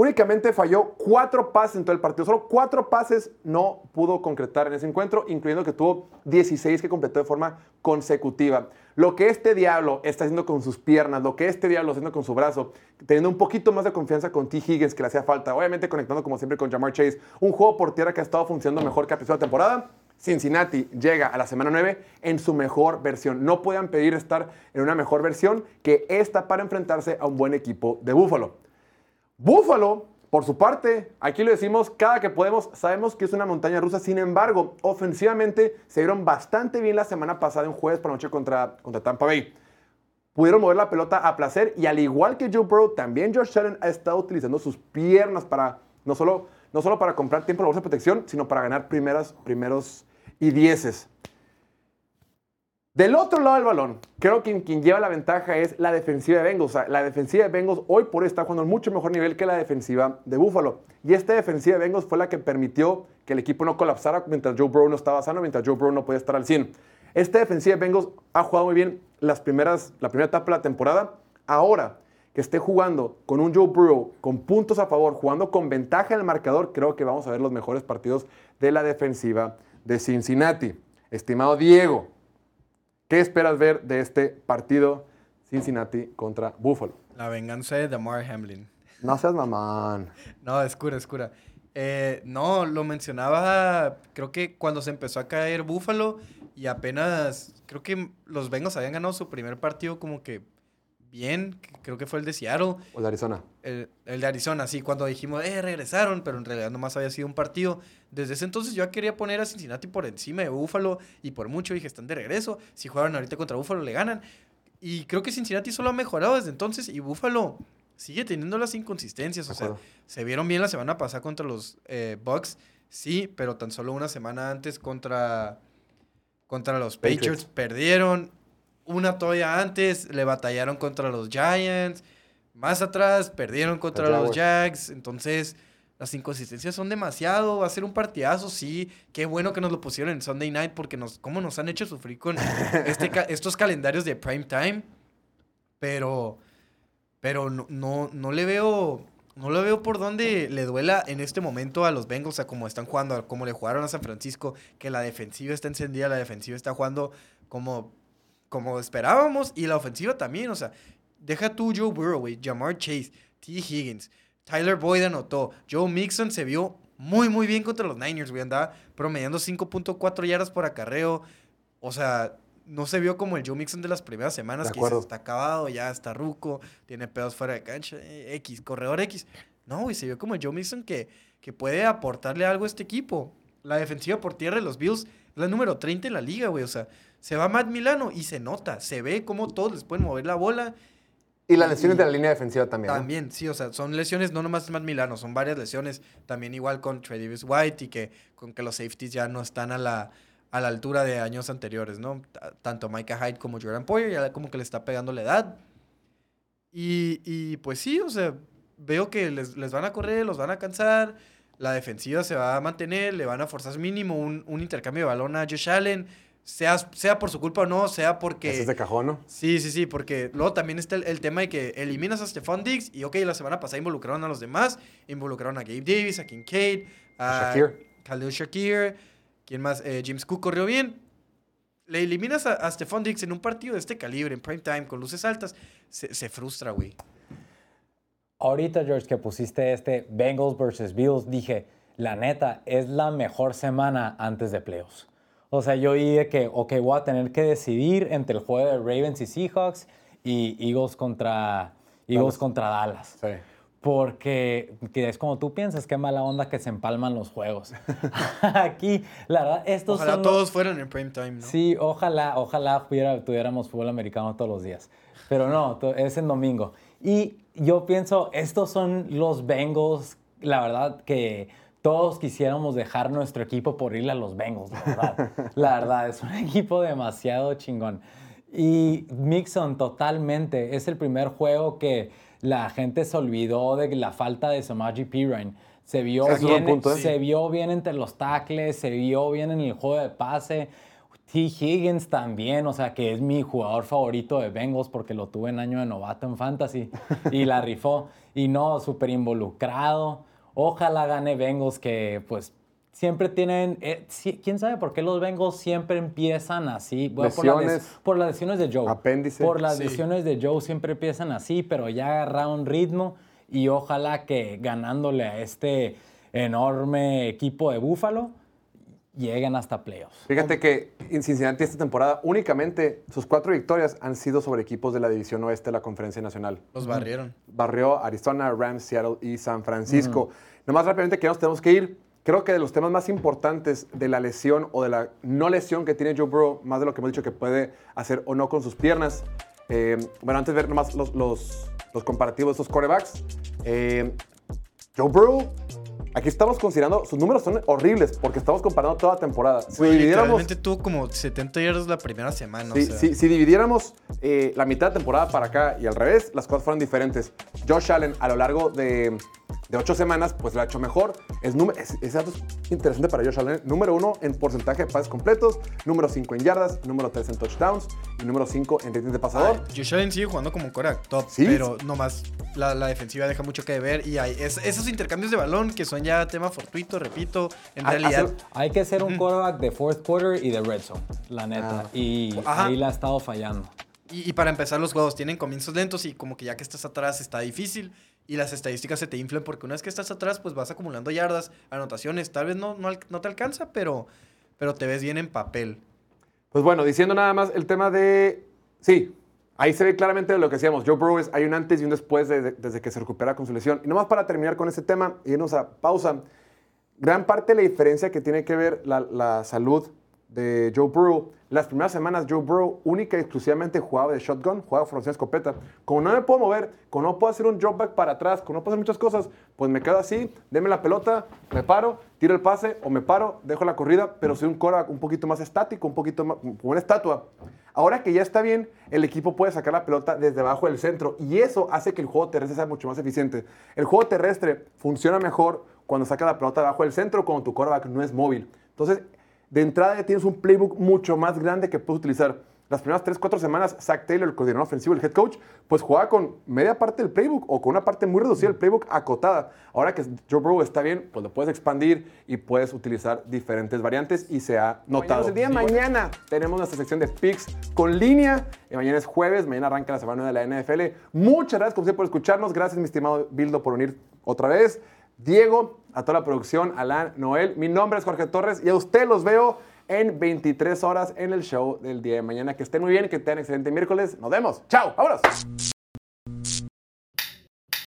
únicamente falló cuatro pases en todo el partido. Solo cuatro pases no pudo concretar en ese encuentro, incluyendo que tuvo 16 que completó de forma consecutiva. Lo que este diablo está haciendo con sus piernas, lo que este diablo está haciendo con su brazo, teniendo un poquito más de confianza con T. Higgins que le hacía falta, obviamente conectando como siempre con Jamar Chase, un juego por tierra que ha estado funcionando mejor que a principio de temporada. Cincinnati llega a la semana 9 en su mejor versión. No puedan pedir estar en una mejor versión que esta para enfrentarse a un buen equipo de Buffalo. Buffalo, por su parte, aquí lo decimos cada que podemos, sabemos que es una montaña rusa, sin embargo, ofensivamente se vieron bastante bien la semana pasada en jueves por noche contra, contra Tampa Bay. Pudieron mover la pelota a placer y al igual que Joe Burrow, también Josh Allen ha estado utilizando sus piernas para, no solo, no solo para comprar tiempo en la bolsa de protección, sino para ganar primeras, primeros y dieces. Del otro lado del balón, creo que quien, lleva la ventaja es la defensiva de Bengals. La defensiva de Bengals hoy por hoy está jugando a mucho mejor nivel que la defensiva de Buffalo. Y esta defensiva de Bengals fue la que permitió que el equipo no colapsara mientras Joe Burrow no estaba sano, mientras Joe Burrow no podía estar al 100. Esta defensiva de Bengals ha jugado muy bien las primeras, la primera etapa de la temporada. Ahora que esté jugando con un Joe Burrow con puntos a favor, jugando con ventaja en el marcador, creo que vamos a ver los mejores partidos de la defensiva de Cincinnati. Estimado Diego, ¿Qué esperas ver de este partido Cincinnati contra Buffalo? La venganza de Damar Hamlin. No seas mamán. (laughs) No, es cura, es cura. Eh, no, lo mencionaba, creo que cuando se empezó a caer Búfalo y apenas, creo que los Bengals habían ganado su primer partido como que bien, creo que fue el de Seattle, O de Arizona. el, el de Arizona, sí, cuando dijimos, eh, regresaron, pero en realidad nomás había sido un partido. Desde ese entonces yo quería poner a Cincinnati por encima de Búfalo y por mucho dije, están de regreso, si juegan ahorita contra Búfalo le ganan. Y creo que Cincinnati solo ha mejorado desde entonces y Búfalo sigue teniendo las inconsistencias. O sea, se vieron bien la semana pasada contra los eh, Bucks, sí, pero tan solo una semana antes contra, contra los Patriots. Patriots. Perdieron. Una todavía antes le batallaron contra los Giants. Más atrás perdieron contra Los los Jags. Entonces, las inconsistencias son demasiado. Va a ser un partidazo, sí. Qué bueno que nos lo pusieron en Sunday Night porque nos, cómo nos han hecho sufrir con este (laughs) estos calendarios de prime time. Pero, pero no, no, no le veo, no le veo por dónde le duela en este momento a los Bengals, a cómo están jugando, a cómo le jugaron a San Francisco, que la defensiva está encendida, la defensiva está jugando como, como esperábamos y la ofensiva también, o sea, deja tú Joe Burrow, güey, Jamar Chase, T. Higgins, Tyler Boyd anotó, Joe Mixon se vio muy, muy bien contra los Niners, güey. Andaba promediando 5.4 yardas por acarreo. O sea, no se vio como el Joe Mixon de las primeras semanas, De que dices, está acabado, ya está ruco, tiene pedos fuera de cancha, eh, X, corredor X. No, güey, se vio como el Joe Mixon que, que puede aportarle algo a este equipo. La defensiva por tierra de los Bills es la número 30 en la liga, güey. O sea, se va Matt Milano y se nota, se ve cómo todos les pueden mover la bola. Y las lesiones de la línea defensiva también. ¿no? También, sí, o sea, son lesiones, no nomás Matt Milano, son varias lesiones. También igual con Trey Davis White y que con que los safeties ya no están a la, a la altura de años anteriores, ¿no? T- Tanto Micah Hyde como Jordan Poyer, ya como que le está pegando la edad. Y, y, pues sí, o sea, veo que les, les van a correr, los van a cansar, la defensiva se va a mantener, le van a forzar mínimo un, un intercambio de balón a Josh Allen, sea, sea por su culpa o no, sea porque... Ese es de cajón, ¿no? Sí, sí, sí, porque luego también está el, el tema de que eliminas a Stephon Diggs y, ok, la semana pasada involucraron a los demás, involucraron a Gabe Davis, a Kincaid, a Shakir. Khalil Shakir, ¿quién más? Eh, James Cook corrió bien. Le eliminas a, a Stephon Diggs en un partido de este calibre, en prime time, con luces altas, se, se frustra, güey. Ahorita, George, que pusiste este Bengals versus Bills, dije, la neta, es la mejor semana antes de playoffs. O sea, yo dije que, ok, voy a tener que decidir entre el juego de Ravens y Seahawks y Eagles contra, Eagles Dallas. contra Dallas. Sí. Porque que es como tú piensas, qué mala onda que se empalman los juegos. (laughs) Aquí, la verdad, estos Ojalá son los- todos fueran en prime time, ¿no? Sí, ojalá, ojalá pudiera- tuviéramos fútbol americano todos los días. Pero no, es en domingo. Y yo pienso, estos son los Bengals, la verdad que todos quisiéramos dejar nuestro equipo por irle a los Bengals, la verdad. (laughs) La verdad, es un equipo demasiado chingón. Y Mixon totalmente, es el primer juego que la gente se olvidó de la falta de Samaji Pirine. Se vio, Sí, bien, punto, ¿eh? se vio bien entre los tackles, se vio bien en el juego de pase. T. Higgins también, o sea, que es mi jugador favorito de Bengals porque lo tuve en año de novato en Fantasy y la rifó. Y no, súper involucrado. Ojalá gane Bengals que pues siempre tienen... eh, ¿Quién sabe por qué los Bengals siempre empiezan así? Bueno, por, las por las lesiones de Joe. Apéndice. Por las Sí. lesiones de Joe siempre empiezan así, pero ya agarraron ritmo y ojalá que ganándole a este enorme equipo de Búfalo lleguen hasta playoffs. Fíjate que en Cincinnati esta temporada únicamente sus cuatro victorias han sido sobre equipos de la División Oeste de la Conferencia Nacional. Los barrieron. Barrió Arizona, Rams, Seattle y San Francisco. Nomás rápidamente que ya nos tenemos que ir. Creo que de los temas más importantes de la lesión o de la no lesión que tiene Joe Burrow, más de lo que hemos dicho que puede hacer o no con sus piernas. eh, bueno, antes de ver nomás los, los, los comparativos de estos corebacks. eh, Joe Burrow, aquí estamos considerando, sus números son horribles porque estamos comparando toda la temporada. Si Güey, dividiéramos- literalmente tuvo como 70 yardas la primera semana. Sí, o sea. sí, si dividiéramos eh, la mitad de temporada para acá y al revés, las cosas fueron diferentes. Josh Allen a lo largo de, de ocho semanas, pues lo ha hecho mejor. Es, número- es, ese dato es interesante para Josh Allen. Número uno en porcentaje de pases completos, número cinco en yardas, número tres en touchdowns y número cinco en rating de pasador. Ay, Josh Allen sigue jugando como Korak top, Sí. pero nomás la, la defensiva deja mucho que ver y hay es- esos intercambios de balón que son ya tema fortuito, repito, en Ha- realidad hacer- Hay que ser un quarterback de fourth quarter y de red zone, la neta. Ah. Y Ajá. ahí la ha estado fallando. y, y para empezar los juegos tienen comienzos lentos y como que ya que estás atrás está difícil y las estadísticas se te inflan porque una vez que estás atrás pues vas acumulando yardas, anotaciones, tal vez no, no, no te alcanza, pero, pero te ves bien en papel. Pues bueno, diciendo nada más el tema de. Sí, ahí se ve claramente lo que decíamos. Joe Burrow es, hay un antes y un después de- desde que se recupera con su lesión. Y nomás para terminar con ese tema y irnos a pausa, gran parte de la diferencia que tiene que ver la, salud de Joe Burrow. Las primeras semanas, Joe Burrow única y exclusivamente jugaba de shotgun, jugaba formación escopeta. Como no me puedo mover, como no puedo hacer un drop back para atrás, como no puedo hacer muchas cosas, pues me quedo así, deme la pelota, me paro, tiro el pase o me paro, dejo la corrida, pero soy un quarterback un poquito más estático, un poquito más, como una estatua. Ahora que ya está bien, el equipo puede sacar la pelota desde abajo del centro y eso hace que el juego terrestre sea mucho más eficiente. El juego terrestre funciona mejor cuando saca la pelota debajo del centro, cuando tu quarterback no es móvil. Entonces, de entrada ya tienes un playbook mucho más grande que puedes utilizar. Las primeras 3, 4 semanas, Zach Taylor, el coordinador ofensivo, el head coach, pues jugaba con media parte del playbook o con una parte muy reducida del playbook acotada. Ahora que Joe Burrow está bien, pues lo puedes expandir y puedes utilizar diferentes variantes y se ha notado. El día de mañana tenemos nuestra sección de picks con línea. Y mañana es jueves, mañana arranca la semana de la NFL. Muchas gracias, como siempre, por escucharnos. Gracias, mi estimado Bildo, por venir otra vez. Diego, a toda la producción, Alan, Noel. Mi nombre es Jorge Torres y a usted los veo en 23 horas en el show del día de mañana. Que estén muy bien, que tengan excelente miércoles. Nos vemos. Chao, vámonos.